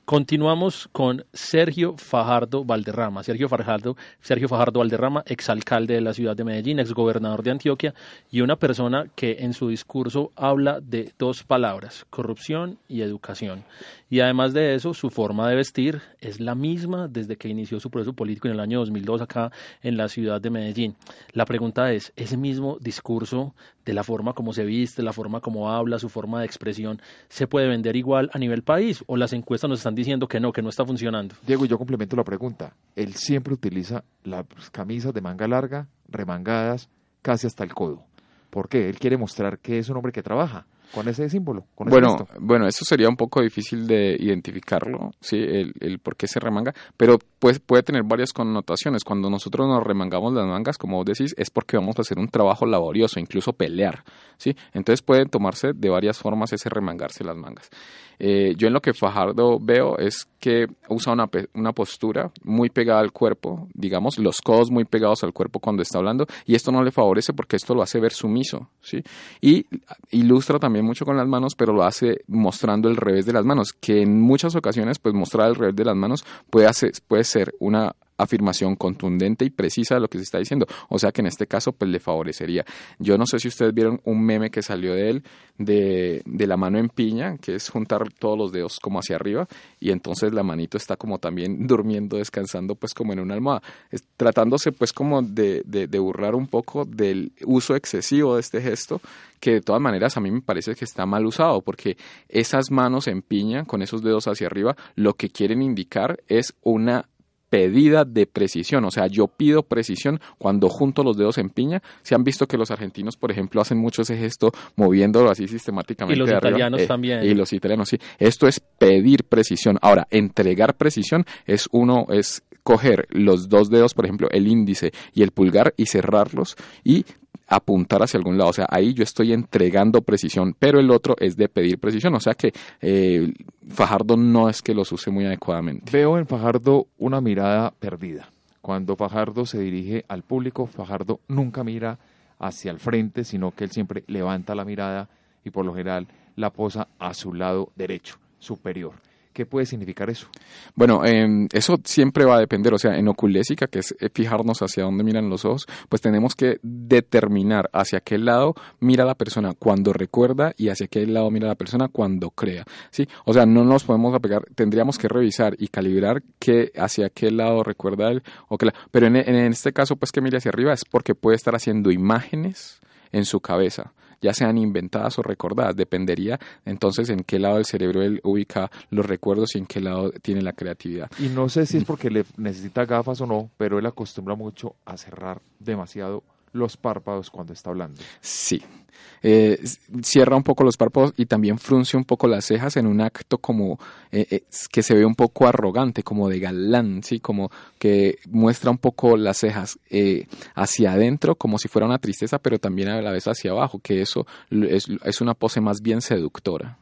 Continuamos con Sergio Fajardo Valderrama. Sergio Fajardo, Sergio Fajardo Valderrama, exalcalde de la ciudad de Medellín, exgobernador de Antioquia y una persona que en su discurso habla de dos palabras, corrupción y educación. Y además de eso, su forma de vestir es la misma desde que inició su proceso político en el año 2002 acá en la ciudad de Medellín. La pregunta es, ¿ese mismo discurso de la forma como se viste, la forma como habla, su forma de expresión, se puede vender igual a nivel país o las encuestas nos están diciendo que no, que no está funcionando? Diego, yo complemento la pregunta. Él siempre utiliza las camisas de manga larga, remangadas, casi hasta el codo. ¿Por qué? Él quiere mostrar que es un hombre que trabaja con ese símbolo. bueno, bueno, eso sería un poco difícil de identificarlo, sí, el, el por qué se remanga, pero pues puede tener varias connotaciones. Cuando nosotros nos remangamos las mangas, como vos decís, es porque vamos a hacer un trabajo laborioso, incluso pelear, sí. Entonces puede tomarse de varias formas ese remangarse las mangas. Eh, yo en lo que Fajardo veo es que usa una, una postura muy pegada al cuerpo, digamos, los codos muy pegados al cuerpo cuando está hablando, y esto no le favorece porque esto lo hace ver sumiso, ¿sí? Y ilustra también mucho con las manos, pero lo hace mostrando el revés de las manos, que en muchas ocasiones, pues mostrar el revés de las manos puede, hacer, puede ser una afirmación contundente y precisa de lo que se está diciendo. O sea que en este caso pues le favorecería. Yo no sé si ustedes vieron un meme que salió de él de, de la mano en piña, que es juntar todos los dedos como hacia arriba y entonces la manito está como también [laughs] durmiendo, descansando pues como en una almohada, tratándose pues como de, de, de burlar un poco del uso excesivo de este gesto que de todas maneras a mí me parece que está mal usado porque esas manos en piña con esos dedos hacia arriba lo que quieren indicar es una pedida de precisión, o sea, yo pido precisión cuando junto los dedos en piña. Se han visto que los argentinos, por ejemplo, hacen mucho ese gesto moviéndolo así sistemáticamente. Y los italianos eh, también. Y los italianos, sí. Esto es pedir precisión. Ahora, entregar precisión es uno, es coger los dos dedos, por ejemplo, el índice y el pulgar y cerrarlos y apuntar hacia algún lado. O sea, ahí yo estoy entregando precisión, pero el otro es de pedir precisión. O sea que eh, Fajardo no es que los use muy adecuadamente. Veo en Fajardo una mirada perdida. Cuando Fajardo se dirige al público, Fajardo nunca mira hacia el frente, sino que él siempre levanta la mirada y por lo general la posa a su lado derecho, superior. ¿Qué puede significar eso? Bueno, eh, eso siempre va a depender, o sea, en oculésica, que es eh, fijarnos hacia dónde miran los ojos, pues tenemos que determinar hacia qué lado mira la persona cuando recuerda y hacia qué lado mira la persona cuando crea, ¿sí? O sea, no nos podemos apegar, tendríamos que revisar y calibrar qué, hacia qué lado recuerda él, o que pero en, en este caso, pues que mire hacia arriba es porque puede estar haciendo imágenes en su cabeza ya sean inventadas o recordadas. Dependería entonces en qué lado del cerebro él ubica los recuerdos y en qué lado tiene la creatividad. Y no sé si es porque le necesita gafas o no, pero él acostumbra mucho a cerrar demasiado los párpados cuando está hablando. Sí. Eh, cierra un poco los párpados y también frunce un poco las cejas en un acto como eh, eh, que se ve un poco arrogante, como de galán, ¿sí? como que muestra un poco las cejas hacia adentro como si fuera una tristeza, pero también a la vez hacia abajo, que eso es, es una pose más bien seductora.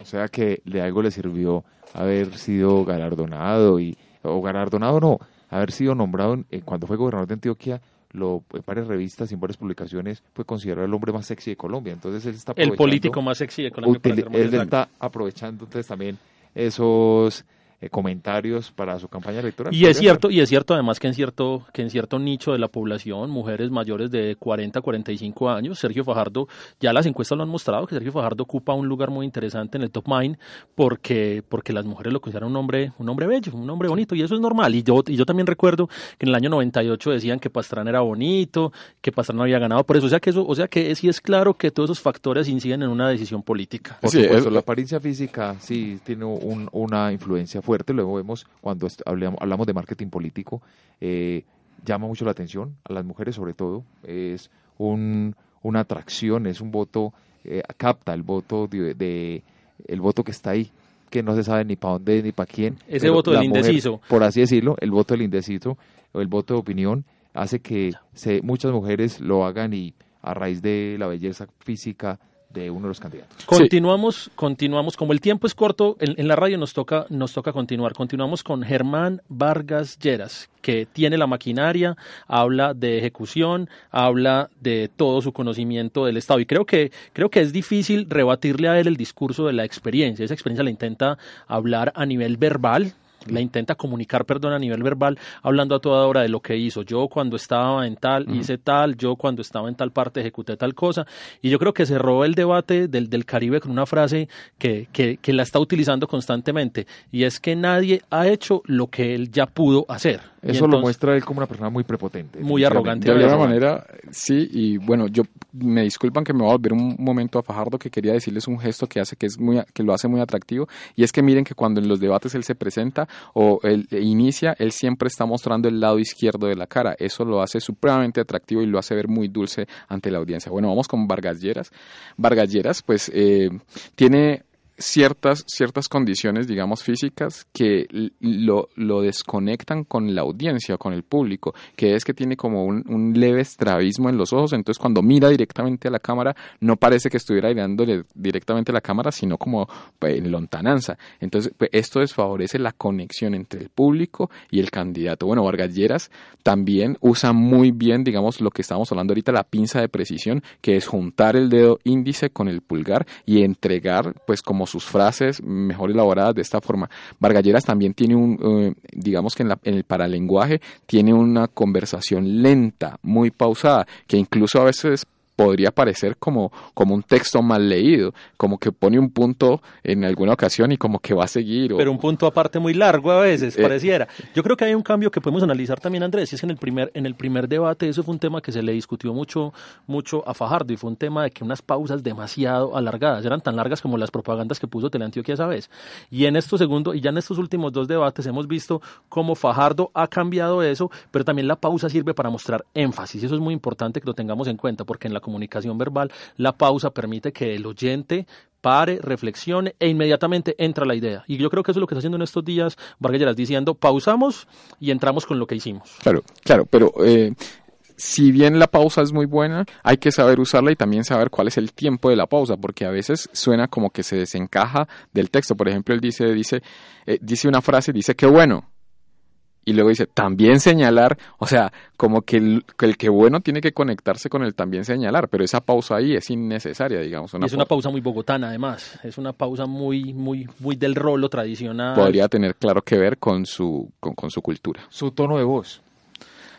O sea que de algo le sirvió haber sido galardonado y o galardonado no, haber sido nombrado cuando fue gobernador de Antioquia lo, en varias revistas y en varias publicaciones fue considerado el hombre más sexy de Colombia. Entonces él está El político más sexy de Colombia. él está aprovechando entonces también esos eh, comentarios para su campaña electoral. Y es cierto, y es cierto además que en cierto, que en cierto nicho de la población, mujeres mayores de 40 a 45 años, Sergio Fajardo, ya las encuestas lo han mostrado, que Sergio Fajardo ocupa un lugar muy interesante en el top mind porque, porque las mujeres lo consideran un hombre, un hombre bello, un hombre bonito, y eso es normal. Y yo, y yo también recuerdo que en el año 98 decían que Pastrana era bonito, que Pastrana había ganado por eso. O sea que eso, o sea que sí es claro que todos esos factores inciden en una decisión política. Por supuesto, la apariencia física sí tiene un, una influencia fuerte, luego vemos cuando hablamos, de marketing político, eh, llama mucho la atención a las mujeres sobre todo, es un, una atracción, es un voto, eh, capta el voto de, el voto que está ahí, que no se sabe ni para dónde ni para quién. Ese voto del indeciso. Por así decirlo, el voto del indeciso el voto de opinión hace que se, muchas mujeres lo hagan y a raíz de la belleza física de uno de los candidatos. Continuamos, continuamos, como el tiempo es corto, en, la radio nos toca, nos toca continuar. Continuamos con Germán Vargas Lleras, que tiene la maquinaria, habla de ejecución, habla de todo su conocimiento del Estado. Y creo que, creo que es difícil rebatirle a él el discurso de la experiencia. Esa experiencia la intenta hablar a nivel verbal, la intenta comunicar, perdón, a nivel verbal, hablando a toda hora de lo que hizo. Yo cuando estaba en tal, hice tal, yo cuando estaba en tal parte ejecuté tal cosa. Y yo creo que cerró el debate del, del Caribe con una frase que, que, que la está utilizando constantemente, y es que nadie ha hecho lo que él ya pudo hacer. Eso lo muestra él como una persona muy prepotente. Muy arrogante. De alguna manera, sí, y bueno, yo me disculpan que me voy a volver un momento a Fajardo que quería decirles un gesto que hace que es muy que lo hace muy atractivo y es que miren que cuando en los debates él se presenta o él inicia, él siempre está mostrando el lado izquierdo de la cara. Eso lo hace supremamente atractivo y lo hace ver muy dulce ante la audiencia. Bueno, vamos con Vargas Lleras. Pues eh, tiene ciertas, ciertas condiciones, digamos, físicas que lo, lo, desconectan con la audiencia, con el público, que es que tiene como un, leve estrabismo en los ojos, entonces cuando mira directamente a la cámara no parece que estuviera mirándole directamente a la cámara, sino como pues, en lontananza. Entonces, pues, esto desfavorece la conexión entre el público y el candidato. Bueno, Vargas Lleras también usa muy bien, digamos, lo que estamos hablando ahorita, la pinza de precisión, que es juntar el dedo índice con el pulgar y entregar, pues, como sus frases mejor elaboradas de esta forma. Vargalleras también tiene un, eh, digamos que en, la, en el paralenguaje, tiene una conversación lenta, muy pausada, que incluso a veces podría parecer como, como un texto mal leído, como que pone un punto en alguna ocasión y como que va a seguir. Pero un punto aparte muy largo a veces, eh, pareciera. Yo creo que hay un cambio que podemos analizar también, Andrés, y es que en el primer, en el primer debate eso fue un tema que se le discutió mucho, mucho a Fajardo y fue un tema de que unas pausas demasiado alargadas, eran tan largas como las propagandas que puso Teleantioquia esa vez. Y en estos segundos, y ya en estos últimos dos debates hemos visto cómo Fajardo ha cambiado eso, pero también la pausa sirve para mostrar énfasis, y eso es muy importante que lo tengamos en cuenta, porque en la comunicación verbal, la pausa permite que el oyente pare, reflexione e inmediatamente entra la idea. Y yo creo que eso es lo que está haciendo en estos días Vargas diciendo, pausamos y entramos con lo que hicimos. Claro, claro, pero eh, si bien la pausa es muy buena, hay que saber usarla y también saber cuál es el tiempo de la pausa, porque a veces suena como que se desencaja del texto. Por ejemplo, él dice, dice, eh, dice una frase, dice que bueno, y luego dice también señalar, o sea, como que el, que bueno tiene que conectarse con el también señalar, pero esa pausa ahí es innecesaria, digamos. es una pausa muy bogotana, además, es una pausa muy, muy, muy del rolo tradicional. Podría tener claro que ver con su, con su cultura. Su tono de voz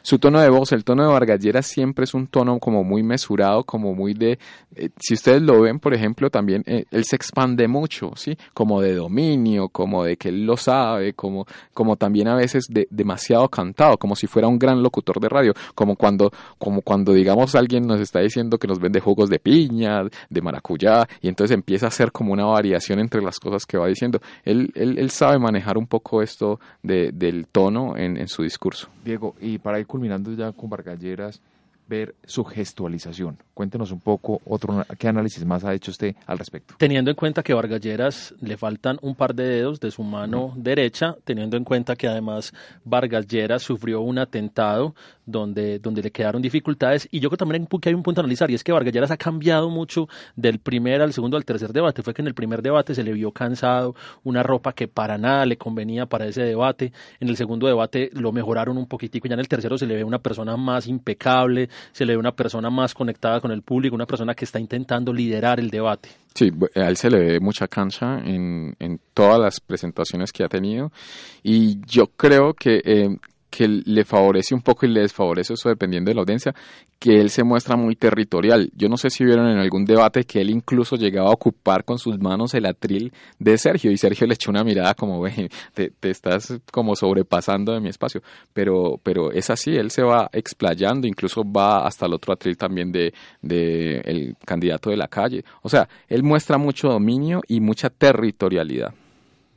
su tono de voz, el tono de Vargallera siempre es un tono como muy mesurado, como muy de, eh, si ustedes lo ven, por ejemplo, también eh, él se expande mucho, ¿sí? Como de dominio, como de que él lo sabe, como, como también a veces de, demasiado cantado, como si fuera un gran locutor de radio, como cuando, como cuando digamos alguien nos está diciendo que nos vende jugos de piña, de maracuyá, y entonces empieza a hacer como una variación entre las cosas que va diciendo. Él, él, él sabe manejar un poco esto de, del tono en, su discurso. Diego, y para ir culminando ya con Vargalleras, ver su gestualización. Cuéntenos un poco otro qué análisis más ha hecho usted al respecto. Teniendo en cuenta que a Vargalleras le faltan un par de dedos de su mano derecha, teniendo en cuenta que además Vargalleras sufrió un atentado donde, donde le quedaron dificultades y yo creo también que hay un punto a analizar y es que Vargalleras ha cambiado mucho del primer al segundo al tercer debate. Fue que en el primer debate se le vio cansado, una ropa que para nada le convenía para ese debate. En el segundo debate lo mejoraron un poquitico y ya en el tercero se le ve una persona más impecable, se le ve una persona más conectada con el público, una persona que está intentando liderar el debate. Sí, a él se le ve mucha cancha en, en todas las presentaciones que ha tenido y yo creo que eh, que le favorece un poco y le desfavorece eso dependiendo de la audiencia, que él se muestra muy territorial. Yo no sé si vieron en algún debate que él incluso llegaba a ocupar con sus manos el atril de Sergio y Sergio le echó una mirada como, ve, te, estás como sobrepasando de mi espacio. Pero, pero es así, él se va explayando, incluso va hasta el otro atril también de, de el candidato de la calle. O sea, él muestra mucho dominio y mucha territorialidad.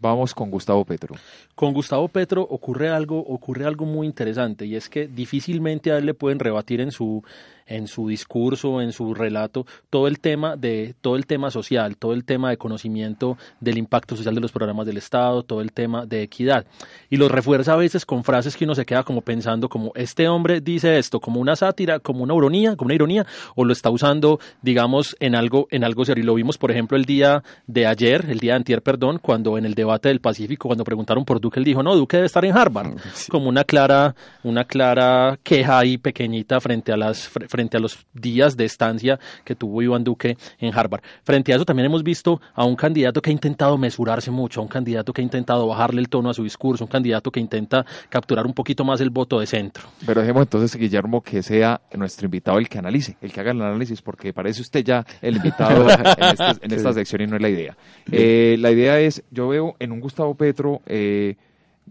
Vamos con Gustavo Petro. Con Gustavo Petro ocurre algo, ocurre algo muy interesante y es que difícilmente a él le pueden rebatir en su en su discurso, en su relato, todo el tema de todo el tema social, todo el tema de conocimiento del impacto social de los programas del Estado, todo el tema de equidad. Y lo refuerza a veces con frases que uno se queda como pensando como este hombre dice esto como una sátira, como una ironía, como una ironía, o lo está usando, digamos, en algo, en algo serio. Y lo vimos, por ejemplo, el día de ayer, el día de antier, perdón, cuando en el debate del Pacífico, cuando preguntaron por Duque, él dijo, no, Duque debe estar en Harvard, como una clara, una clara queja ahí pequeñita frente a las, frente a los días de estancia que tuvo Iván Duque en Harvard. Frente a eso también hemos visto a un candidato que ha intentado mesurarse mucho, a un candidato que ha intentado bajarle el tono a su discurso, un candidato que intenta capturar un poquito más el voto de centro. Pero dejemos entonces, Guillermo, que sea nuestro invitado el que analice, el que haga el análisis, porque parece usted ya el invitado [laughs] este, en, esta sección y no es la idea. Eh, la idea es, yo veo en un Gustavo Petro eh,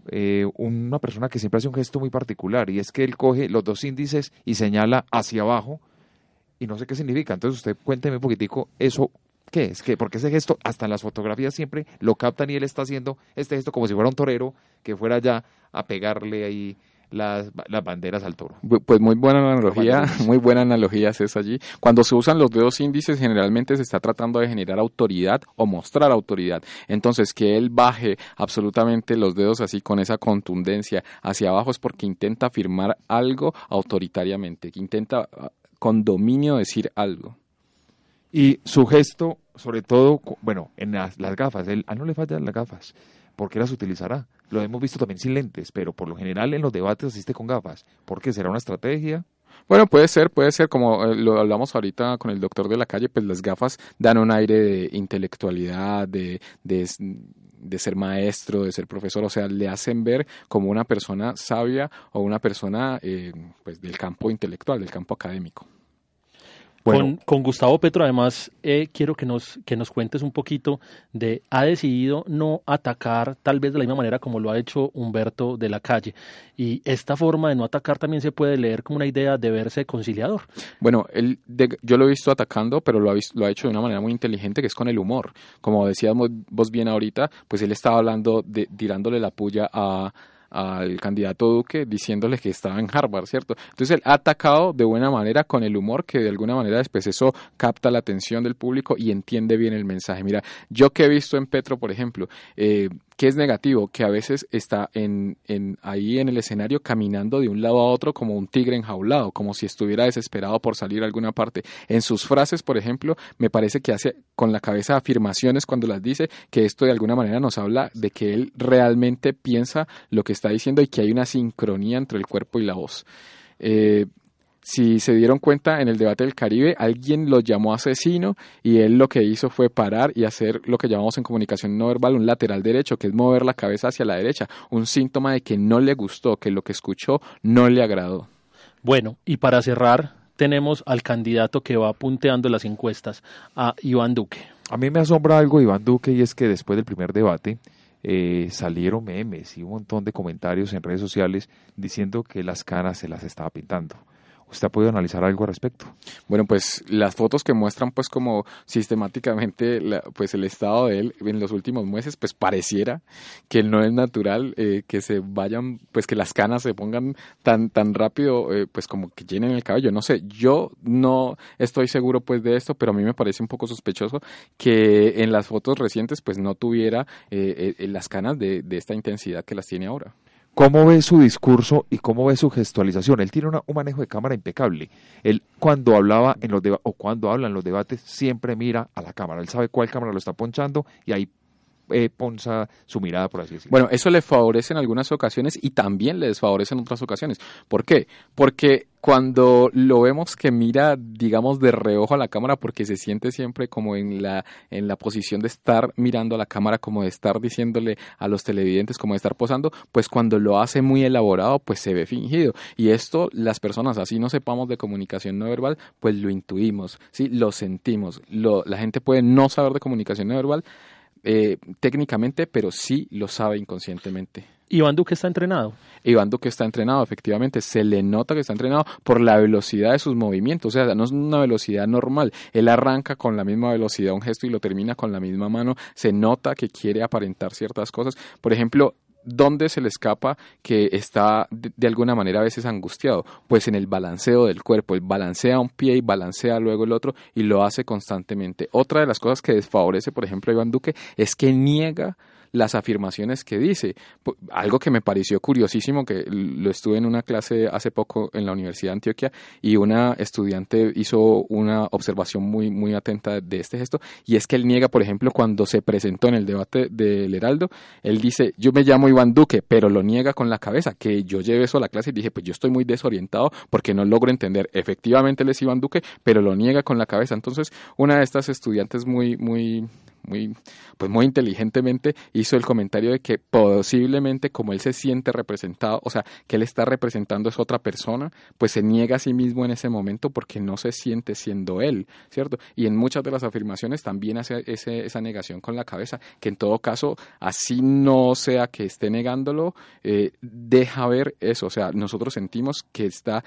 eh, una persona que siempre hace un gesto muy particular y es que él coge los dos índices y señala hacia abajo y no sé qué significa. Entonces usted cuénteme un poquitico eso. ¿Qué es? ¿Qué? Porque ese gesto, hasta en las fotografías siempre lo captan y él está haciendo este gesto como si fuera un torero que fuera ya a pegarle ahí las, las banderas al toro. Pues muy buena analogía, [laughs] muy buena analogía es allí. Cuando se usan los dedos índices, generalmente se está tratando de generar autoridad o mostrar autoridad. Entonces, que él baje absolutamente los dedos así con esa contundencia hacia abajo es porque intenta afirmar algo autoritariamente, que intenta ah, con dominio decir algo. Y su gesto, sobre todo, bueno, en las, gafas, él, a no le faltan las gafas ¿por qué las utilizará? Lo hemos visto también sin lentes, pero por lo general en los debates asiste con gafas. ¿Por qué será una estrategia? Bueno, puede ser, puede ser, como eh, lo hablamos ahorita con el doctor de la calle, pues las gafas dan un aire de intelectualidad, de, de, ser maestro, de ser profesor, o sea, le hacen ver como una persona sabia o una persona eh, pues del campo intelectual, del campo académico. Con, Gustavo Petro, además, eh, quiero que nos, que nos cuentes un poquito de, ha decidido no atacar tal vez de la misma manera como lo ha hecho Humberto de la Calle. Y esta forma de no atacar también se puede leer como una idea de verse conciliador. Bueno, él, yo lo he visto atacando, pero lo ha, lo ha hecho de una manera muy inteligente, que es con el humor. Como decíamos vos bien ahorita, pues él estaba hablando, de, tirándole la puya a al candidato Duque diciéndole que estaba en Harvard, ¿cierto? Entonces él ha atacado de buena manera con el humor que de alguna manera después eso capta la atención del público y entiende bien el mensaje. Mira, yo que he visto en Petro, por ejemplo, eh, que es negativo, que a veces está en, en, ahí en el escenario caminando de un lado a otro como un tigre enjaulado, como si estuviera desesperado por salir a alguna parte. En sus frases, por ejemplo, me parece que hace con la cabeza afirmaciones cuando las dice, que esto de alguna manera nos habla de que él realmente piensa lo que está diciendo y que hay una sincronía entre el cuerpo y la voz. Eh, si se dieron cuenta en el debate del Caribe, alguien lo llamó asesino y él lo que hizo fue parar y hacer lo que llamamos en comunicación no verbal un lateral derecho, que es mover la cabeza hacia la derecha, un síntoma de que no le gustó, que lo que escuchó no le agradó. Bueno, y para cerrar, tenemos al candidato que va punteando las encuestas, a Iván Duque. A mí me asombra algo Iván Duque y es que después del primer debate eh, salieron memes y un montón de comentarios en redes sociales diciendo que las caras se las estaba pintando. ¿Usted ha podido analizar algo al respecto? Bueno, pues las fotos que muestran pues como sistemáticamente pues el estado de él en los últimos meses pues pareciera que no es natural eh, que se vayan pues que las canas se pongan tan tan rápido eh, pues como que llenen el cabello. No sé, yo no estoy seguro pues de esto, pero a mí me parece un poco sospechoso que en las fotos recientes pues no tuviera eh, las canas de esta intensidad que las tiene ahora. ¿Cómo ve su discurso y cómo ve su gestualización? Él tiene un manejo de cámara impecable. Él cuando hablaba en los o cuando habla en los debates siempre mira a la cámara. Él sabe cuál cámara lo está ponchando y ahí eh, ponza su mirada, por así decirlo. Bueno, eso le favorece en algunas ocasiones y también le desfavorece en otras ocasiones. ¿Por qué? Porque cuando lo vemos que mira, digamos, de reojo a la cámara, porque se siente siempre como en la, en la posición de estar mirando a la cámara, como de estar diciéndole a los televidentes, como de estar posando, pues cuando lo hace muy elaborado, pues se ve fingido. Y esto, las personas, así no sepamos de comunicación no verbal, pues lo intuimos, ¿sí? Lo sentimos. La gente puede no saber de comunicación no verbal, eh, técnicamente, pero sí lo sabe inconscientemente. Iván Duque está entrenado. Iván Duque está entrenado, efectivamente. Se le nota que está entrenado por la velocidad de sus movimientos. O sea, no es una velocidad normal. Él arranca con la misma velocidad un gesto y lo termina con la misma mano. Se nota que quiere aparentar ciertas cosas. Por ejemplo, ¿Dónde se le escapa que está de, alguna manera a veces angustiado? Pues en el balanceo del cuerpo. Él balancea un pie y balancea luego el otro y lo hace constantemente. Otra de las cosas que desfavorece, por ejemplo, a Iván Duque es que niega las afirmaciones que dice. Algo que me pareció curiosísimo, que lo estuve en una clase hace poco en la Universidad de Antioquia y una estudiante hizo una observación muy, muy atenta de este gesto, y es que él niega, por ejemplo, cuando se presentó en el debate del Heraldo, él dice, yo me llamo Iván Duque, pero lo niega con la cabeza, que yo llevé eso a la clase y dije, pues yo estoy muy desorientado porque no logro entender. Efectivamente él es Iván Duque, pero lo niega con la cabeza. Entonces, una de estas estudiantes muy, muy muy, pues muy inteligentemente hizo el comentario de que posiblemente como él se siente representado, o sea, que él está representando es otra persona, pues se niega a sí mismo en ese momento porque no se siente siendo él, ¿cierto? Y en muchas de las afirmaciones también hace ese, esa negación con la cabeza, que en todo caso, así no sea que esté negándolo, eh, deja ver eso, o sea, nosotros sentimos que está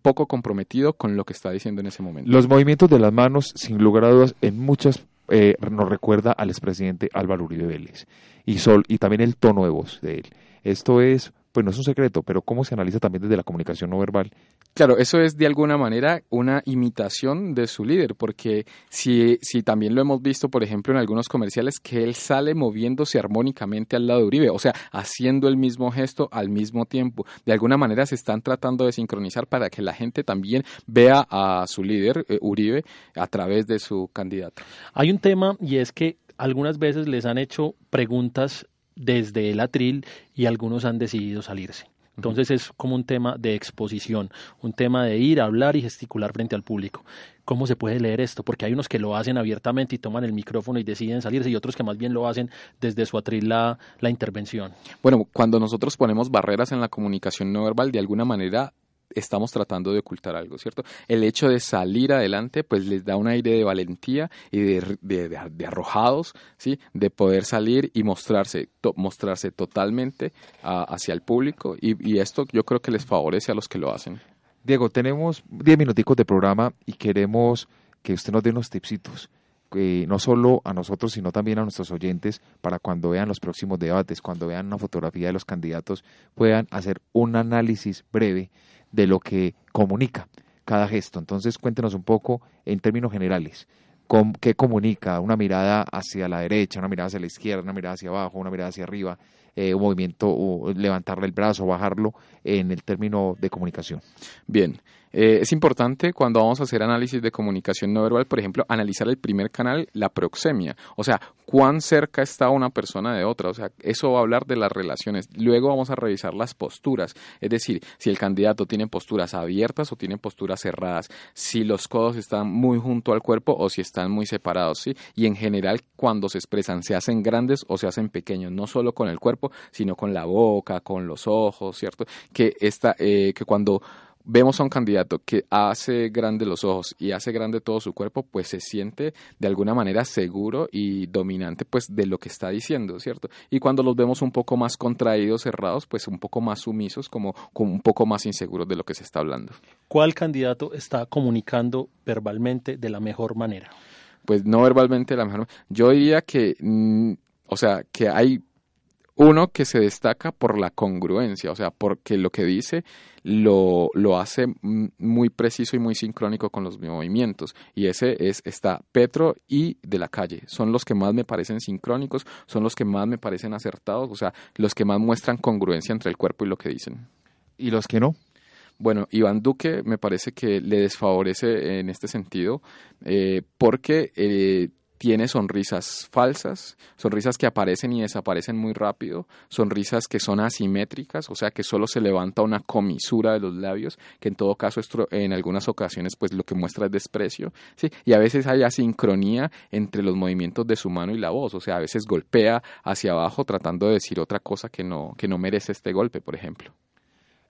poco comprometido con lo que está diciendo en ese momento. Los movimientos de las manos, sin lugar a dudas, en muchas eh, nos recuerda al expresidente Álvaro Uribe Vélez y, Sol, y también el tono de voz de él. Esto es, pues no es un secreto, pero cómo se analiza también desde la comunicación no verbal. Claro, eso es de alguna manera una imitación de su líder, porque si, si también lo hemos visto, por ejemplo, en algunos comerciales, que él sale moviéndose armónicamente al lado de Uribe, o sea, haciendo el mismo gesto al mismo tiempo. De alguna manera se están tratando de sincronizar para que la gente también vea a su líder, eh, Uribe, a través de su candidato. Hay un tema y es que algunas veces les han hecho preguntas desde el atril y algunos han decidido salirse. Entonces es como un tema de exposición, un tema de ir, a hablar y gesticular frente al público. ¿Cómo se puede leer esto? Porque hay unos que lo hacen abiertamente y toman el micrófono y deciden salirse y otros que más bien lo hacen desde su atril la, la intervención. Bueno, cuando nosotros ponemos barreras en la comunicación no verbal, de alguna manera estamos tratando de ocultar algo, ¿cierto? El hecho de salir adelante, pues les da un aire de valentía y de, arrojados, ¿sí? De poder salir y mostrarse, mostrarse totalmente hacia el público y, esto yo creo que les favorece a los que lo hacen. Diego, tenemos 10 minuticos de programa y queremos que usted nos dé unos tipsitos. Eh, no solo a nosotros, sino también a nuestros oyentes, para cuando vean los próximos debates, cuando vean una fotografía de los candidatos, puedan hacer un análisis breve de lo que comunica cada gesto. Entonces, cuéntenos un poco en términos generales. ¿Qué comunica? Una mirada hacia la derecha, una mirada hacia la izquierda, una mirada hacia abajo, una mirada hacia arriba, eh, un movimiento, o levantarle el brazo, bajarlo en el término de comunicación. Bien, eh, es importante cuando vamos a hacer análisis de comunicación no verbal, por ejemplo, analizar el primer canal, la proxemia, o sea, cuán cerca está una persona de otra, o sea, eso va a hablar de las relaciones. Luego vamos a revisar las posturas, es decir, si el candidato tiene posturas abiertas o tiene posturas cerradas, si los codos están muy junto al cuerpo o si están muy separados, ¿sí? Y en general, cuando se expresan, se hacen grandes o se hacen pequeños, no solo con el cuerpo, sino con la boca, con los ojos, ¿cierto? Que, esta, eh, que cuando vemos a un candidato que hace grande los ojos y hace grande todo su cuerpo, pues se siente de alguna manera seguro y dominante pues de lo que está diciendo, ¿cierto? Y cuando los vemos un poco más contraídos, cerrados, pues un poco más sumisos, como, como un poco más inseguros de lo que se está hablando. ¿Cuál candidato está comunicando verbalmente de la mejor manera? Pues no verbalmente de la mejor Yo diría que, mm, o sea, que hay uno que se destaca por la congruencia, o sea, porque lo que dice lo, lo hace muy preciso y muy sincrónico con los movimientos. Y ese es, está Petro y de la calle. Son los que más me parecen sincrónicos, son los que más me parecen acertados, o sea, los que más muestran congruencia entre el cuerpo y lo que dicen. ¿Y los que no? Bueno, Iván Duque me parece que le desfavorece en este sentido eh, porque eh, tiene sonrisas falsas, sonrisas que aparecen y desaparecen muy rápido, sonrisas que son asimétricas, o sea que solo se levanta una comisura de los labios, que en todo caso en algunas ocasiones pues lo que muestra es desprecio, ¿sí? y a veces hay asincronía entre los movimientos de su mano y la voz, o sea, a veces golpea hacia abajo tratando de decir otra cosa que no, que no merece este golpe, por ejemplo.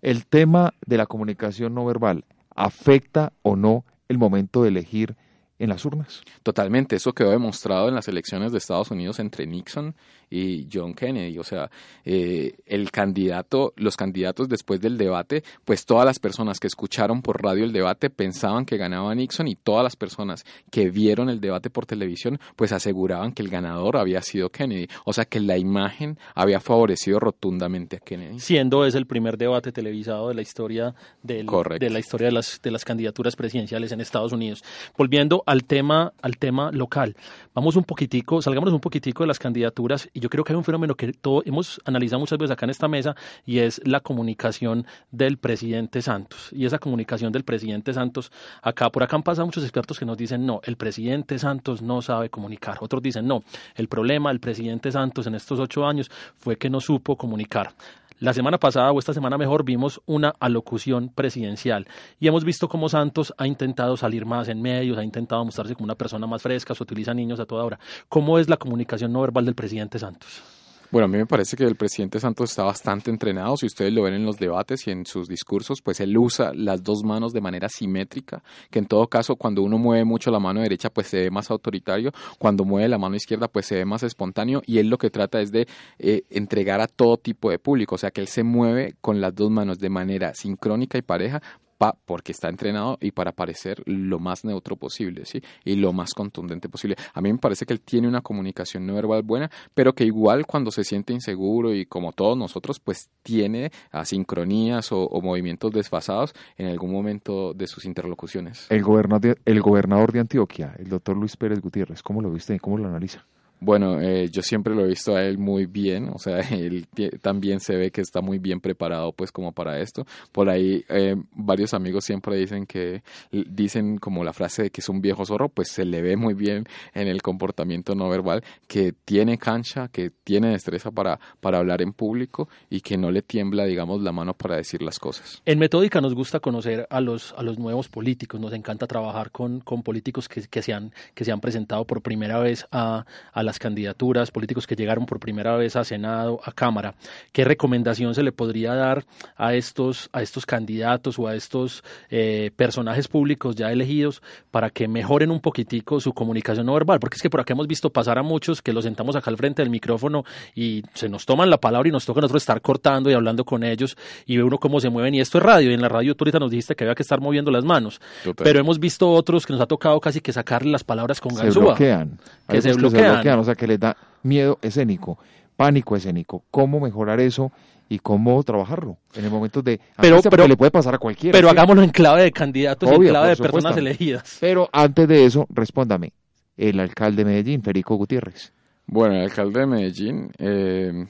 El tema de la comunicación no verbal afecta o no el momento de elegir en las urnas. Totalmente, eso quedó demostrado en las elecciones de Estados Unidos entre Nixon y John Kennedy. O sea, eh, el candidato, los candidatos después del debate, pues todas las personas que escucharon por radio el debate pensaban que ganaba Nixon y todas las personas que vieron el debate por televisión, pues aseguraban que el ganador había sido Kennedy. O sea, que la imagen había favorecido rotundamente a Kennedy. Siendo es el primer debate televisado de la historia del, de la historia de las, de las candidaturas presidenciales en Estados Unidos. Volviendo al tema, al tema local, vamos un poquitico, salgamos un poquitico de las candidaturas y yo creo que hay un fenómeno que todo, hemos analizado muchas veces acá en esta mesa y es la comunicación del presidente Santos. Y esa comunicación del presidente Santos, acá por acá han pasado muchos expertos que nos dicen, no, el presidente Santos no sabe comunicar. Otros dicen, no, el problema del presidente Santos en estos ocho años fue que no supo comunicar. La semana pasada o esta semana mejor vimos una alocución presidencial y hemos visto cómo Santos ha intentado salir más en medios, ha intentado mostrarse como una persona más fresca, se utiliza niños a toda hora. ¿Cómo es la comunicación no verbal del presidente Santos? Bueno, a mí me parece que el presidente Santos está bastante entrenado. Si ustedes lo ven en los debates y en sus discursos, pues él usa las dos manos de manera simétrica, que en todo caso cuando uno mueve mucho la mano derecha, pues se ve más autoritario, cuando mueve la mano izquierda, pues se ve más espontáneo. Y él lo que trata es de eh, entregar a todo tipo de público, o sea que él se mueve con las dos manos de manera sincrónica y pareja porque está entrenado y para parecer lo más neutro posible, ¿sí? Y lo más contundente posible. A mí me parece que él tiene una comunicación no verbal buena, pero que igual cuando se siente inseguro y como todos nosotros, pues tiene asincronías o, movimientos desfasados en algún momento de sus interlocuciones. El gobernador de, el gobernador de Antioquia, el doctor Luis Pérez Gutiérrez, ¿cómo lo viste? ¿Cómo lo analiza? Bueno, eh, yo siempre lo he visto a él muy bien, o sea, [laughs] él también se ve que está muy bien preparado pues como para esto. Por ahí eh, varios amigos siempre dicen que, dicen como la frase de que es un viejo zorro, pues se le ve muy bien en el comportamiento no verbal, que tiene cancha, que tiene destreza para, para hablar en público y que no le tiembla, digamos, la mano para decir las cosas. En Metódica nos gusta conocer a los, a los nuevos políticos, nos encanta trabajar con, con políticos que, que, se han, que se han presentado por primera vez a, a las candidaturas, políticos que llegaron por primera vez a Senado, a Cámara, ¿qué recomendación se le podría dar a estos, a estos candidatos o a estos eh, personajes públicos ya elegidos para que mejoren un poquitico su comunicación no verbal? Porque es que por acá hemos visto pasar a muchos que los sentamos acá al frente del micrófono y se nos toman la palabra y nos toca a nosotros estar cortando y hablando con ellos y ve uno cómo se mueven y esto es radio y en la radio tú ahorita nos dijiste que había que estar moviendo las manos, pero hemos visto otros que nos ha tocado casi que sacarle las palabras con se bloquean. Que se bloquean o sea, que les da miedo escénico, pánico escénico. ¿Cómo mejorar eso? y cómo trabajarlo en el momento de pero, pero le puede pasar a cualquiera pero hagámoslo en clave de candidatos en clave de personas elegidas. Pero antes de eso respóndame. El alcalde de Medellín Federico Gutiérrez bueno, el alcalde de Medellín eh,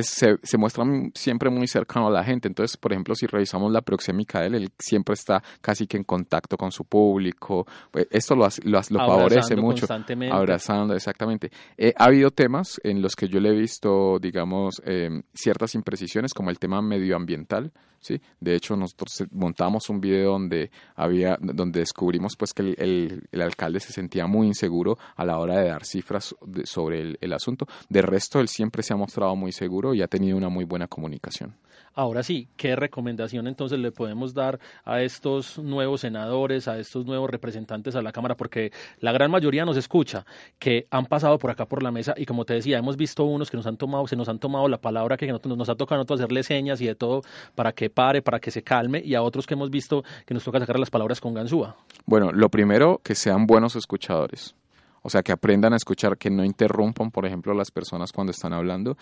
se, se, muestra siempre muy cercano a la gente. Entonces, por ejemplo, si revisamos la proxémica de él, él siempre está casi que en contacto con su público. Pues, esto lo, lo, lo favorece mucho. Abrazando, exactamente. Eh, ha habido temas en los que yo le he visto, digamos, eh, ciertas imprecisiones, como el tema medioambiental. ¿Sí? De hecho, nosotros montamos un video donde había, donde descubrimos pues que el, el, alcalde se sentía muy inseguro a la hora de dar cifras sobre el, el asunto. De resto, él siempre se ha mostrado muy seguro y ha tenido una muy buena comunicación. Ahora sí, ¿qué recomendación entonces le podemos dar a estos nuevos senadores, a estos nuevos representantes a la Cámara? Porque la gran mayoría nos escucha, que han pasado por acá por la mesa y como te decía, hemos visto unos que nos han tomado, se nos han tomado la palabra que nos, nos ha tocado nosotros hacerle señas y de todo para que pare, para que se calme y a otros que hemos visto que nos toca sacar las palabras con ganzúa. Bueno, lo primero, que sean buenos escuchadores. O sea, que aprendan a escuchar, que no interrumpan, por ejemplo, a las personas cuando están hablando.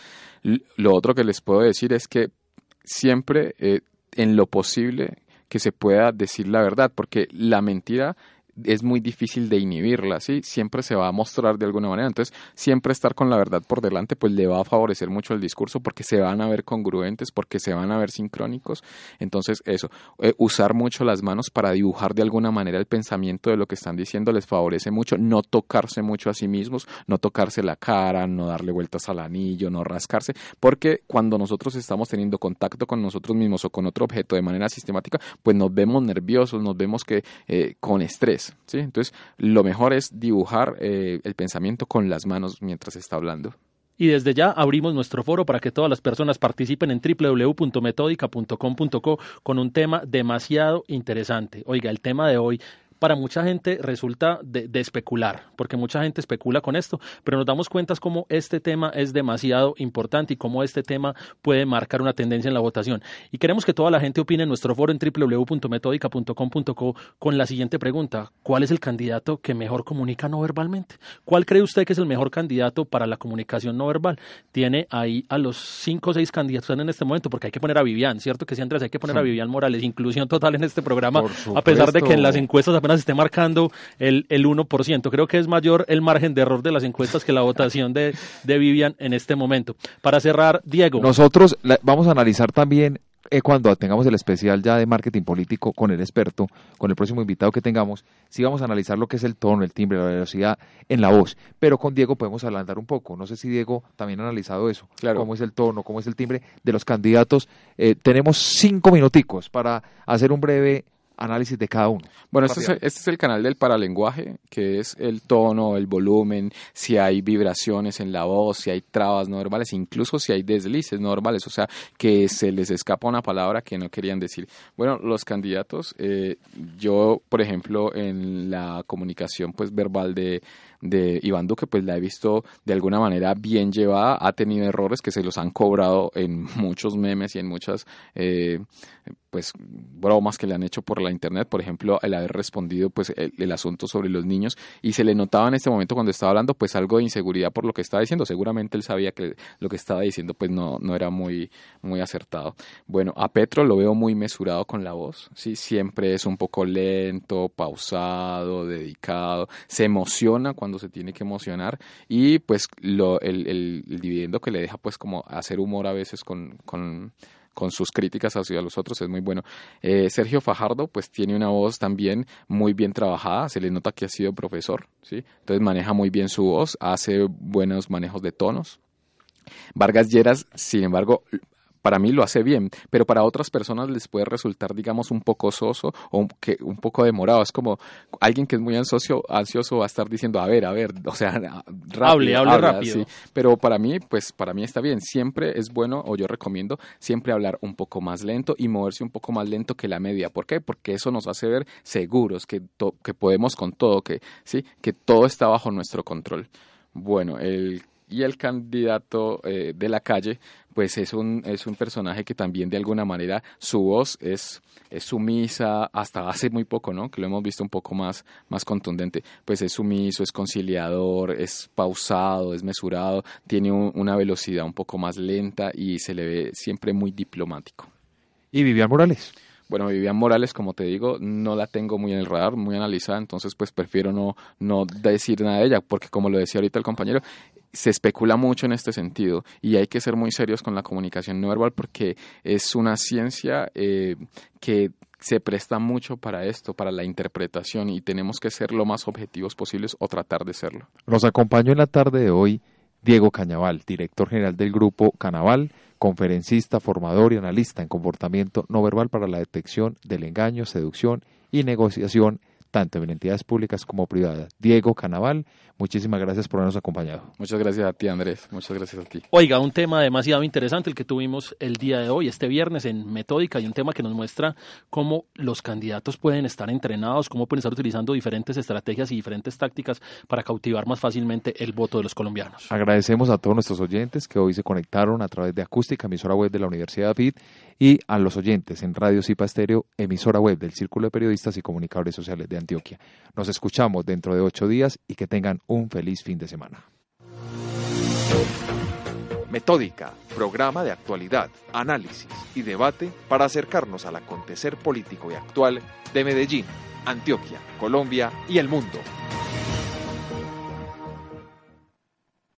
Lo otro que les puedo decir es que siempre, eh, en lo posible, que se pueda decir la verdad, porque la mentira es muy difícil de inhibirla, ¿sí? Siempre se va a mostrar de alguna manera. Entonces, siempre estar con la verdad por delante, pues le va a favorecer mucho el discurso porque se van a ver congruentes, porque se van a ver sincrónicos. Entonces, eso, eh, usar mucho las manos para dibujar de alguna manera el pensamiento de lo que están diciendo les favorece mucho. No tocarse mucho a sí mismos, no tocarse la cara, no darle vueltas al anillo, no rascarse, porque cuando nosotros estamos teniendo contacto con nosotros mismos o con otro objeto de manera sistemática, pues nos vemos nerviosos, nos vemos que eh, con estrés. ¿Sí? Entonces, lo mejor es dibujar eh, el pensamiento con las manos mientras está hablando. Y desde ya abrimos nuestro foro para que todas las personas participen en www.metódica.com.co con un tema demasiado interesante. Oiga, el tema de hoy para mucha gente resulta de, especular, porque mucha gente especula con esto, pero nos damos cuenta cómo este tema es demasiado importante y cómo este tema puede marcar una tendencia en la votación. Y queremos que toda la gente opine en nuestro foro en www.metodica.com.co con la siguiente pregunta. ¿Cuál es el candidato que mejor comunica no verbalmente? ¿Cuál cree usted que es el mejor candidato para la comunicación no verbal? Tiene ahí a los cinco o seis candidatos en este momento, porque hay que poner a Vivian, ¿cierto que sí, Andrés? Hay que poner a Vivian Morales, inclusión total en este programa, a pesar de que en las encuestas apenas esté marcando el, el 1%. Creo que es mayor el margen de error de las encuestas que la votación de, de Vivian en este momento. Para cerrar, Diego. Nosotros vamos a analizar también eh, cuando tengamos el especial ya de marketing político con el experto, con el próximo invitado que tengamos, sí vamos a analizar lo que es el tono, el timbre, la velocidad en la voz. Pero con Diego podemos adelantar un poco. No sé si Diego también ha analizado eso. Claro. Cómo es el tono, cómo es el timbre de los candidatos. Eh, tenemos cinco minuticos para hacer un breve análisis de cada uno. Bueno, este es, este es, el canal del paralenguaje, que es el tono, el volumen, si hay vibraciones en la voz, si hay trabas no verbales, incluso si hay deslices no verbales, o sea, que se les escapa una palabra que no querían decir. Bueno, los candidatos, eh, yo, por ejemplo, en la comunicación pues verbal de de Iván Duque, pues la he visto de alguna manera bien llevada, ha tenido errores que se los han cobrado en muchos memes y en muchas eh, pues bromas que le han hecho por la internet, por ejemplo, el haber respondido pues el, asunto sobre los niños y se le notaba en este momento cuando estaba hablando pues algo de inseguridad por lo que estaba diciendo, seguramente él sabía que lo que estaba diciendo pues no, no era muy, muy acertado. Bueno, a Petro lo veo muy mesurado con la voz, sí, siempre es un poco lento, pausado, dedicado, se emociona cuando se tiene que emocionar y pues lo, el, el, dividendo que le deja pues como hacer humor a veces con, con con sus críticas hacia los otros es muy bueno. Eh, Sergio Fajardo pues tiene una voz también muy bien trabajada, se le nota que ha sido profesor, ¿sí? Entonces maneja muy bien su voz, hace buenos manejos de tonos. Vargas Lleras, sin embargo, para mí lo hace bien, pero para otras personas les puede resultar, digamos, un poco soso o un, que, un poco demorado. Es como alguien que es muy ansioso, ansioso va a estar diciendo, a ver, a ver, o sea, [laughs] rápido, hable, hable rápido. Pero para mí, pues para mí está bien. Siempre es bueno, o yo recomiendo, siempre hablar un poco más lento y moverse un poco más lento que la media. ¿Por qué? Porque eso nos hace ver seguros, que, que podemos con todo, que, ¿sí? que todo está bajo nuestro control. Bueno, el y el candidato eh, de la calle, pues es un, es un personaje que también de alguna manera su voz es, es sumisa, hasta hace muy poco, ¿no? Que lo hemos visto un poco más, más contundente. Pues es sumiso, es conciliador, es pausado, es mesurado, tiene una velocidad un poco más lenta y se le ve siempre muy diplomático. ¿Y Vivian Morales? Bueno, Vivian Morales, como te digo, no la tengo muy en el radar, muy analizada, entonces pues prefiero no, no decir nada de ella, porque como lo decía ahorita el compañero, se especula mucho en este sentido y hay que ser muy serios con la comunicación no verbal porque es una ciencia eh, que se presta mucho para esto, para la interpretación y tenemos que ser lo más objetivos posibles o tratar de serlo. Nos acompañó en la tarde de hoy Diego Cañaval, director general del grupo Canaval, conferencista, formador y analista en comportamiento no verbal para la detección del engaño, seducción y negociación tanto en entidades públicas como privadas. Diego Canaval, muchísimas gracias por habernos acompañado. Muchas gracias a ti, Andrés. Muchas gracias a ti. Oiga, un tema demasiado interesante el que tuvimos el día de hoy, este viernes en Metódica, y un tema que nos muestra cómo los candidatos pueden estar entrenados, cómo pueden estar utilizando diferentes estrategias y diferentes tácticas para cautivar más fácilmente el voto de los colombianos. Agradecemos a todos nuestros oyentes que hoy se conectaron a través de Acústica, emisora web de la Universidad de y a los oyentes en Radio Cipa Estéreo, emisora web del Círculo de Periodistas y Comunicadores Sociales de Antioquia. Nos escuchamos dentro de ocho días y que tengan un feliz fin de semana. Metódica, programa de actualidad, análisis y debate para acercarnos al acontecer político y actual de Medellín, Antioquia, Colombia y el mundo.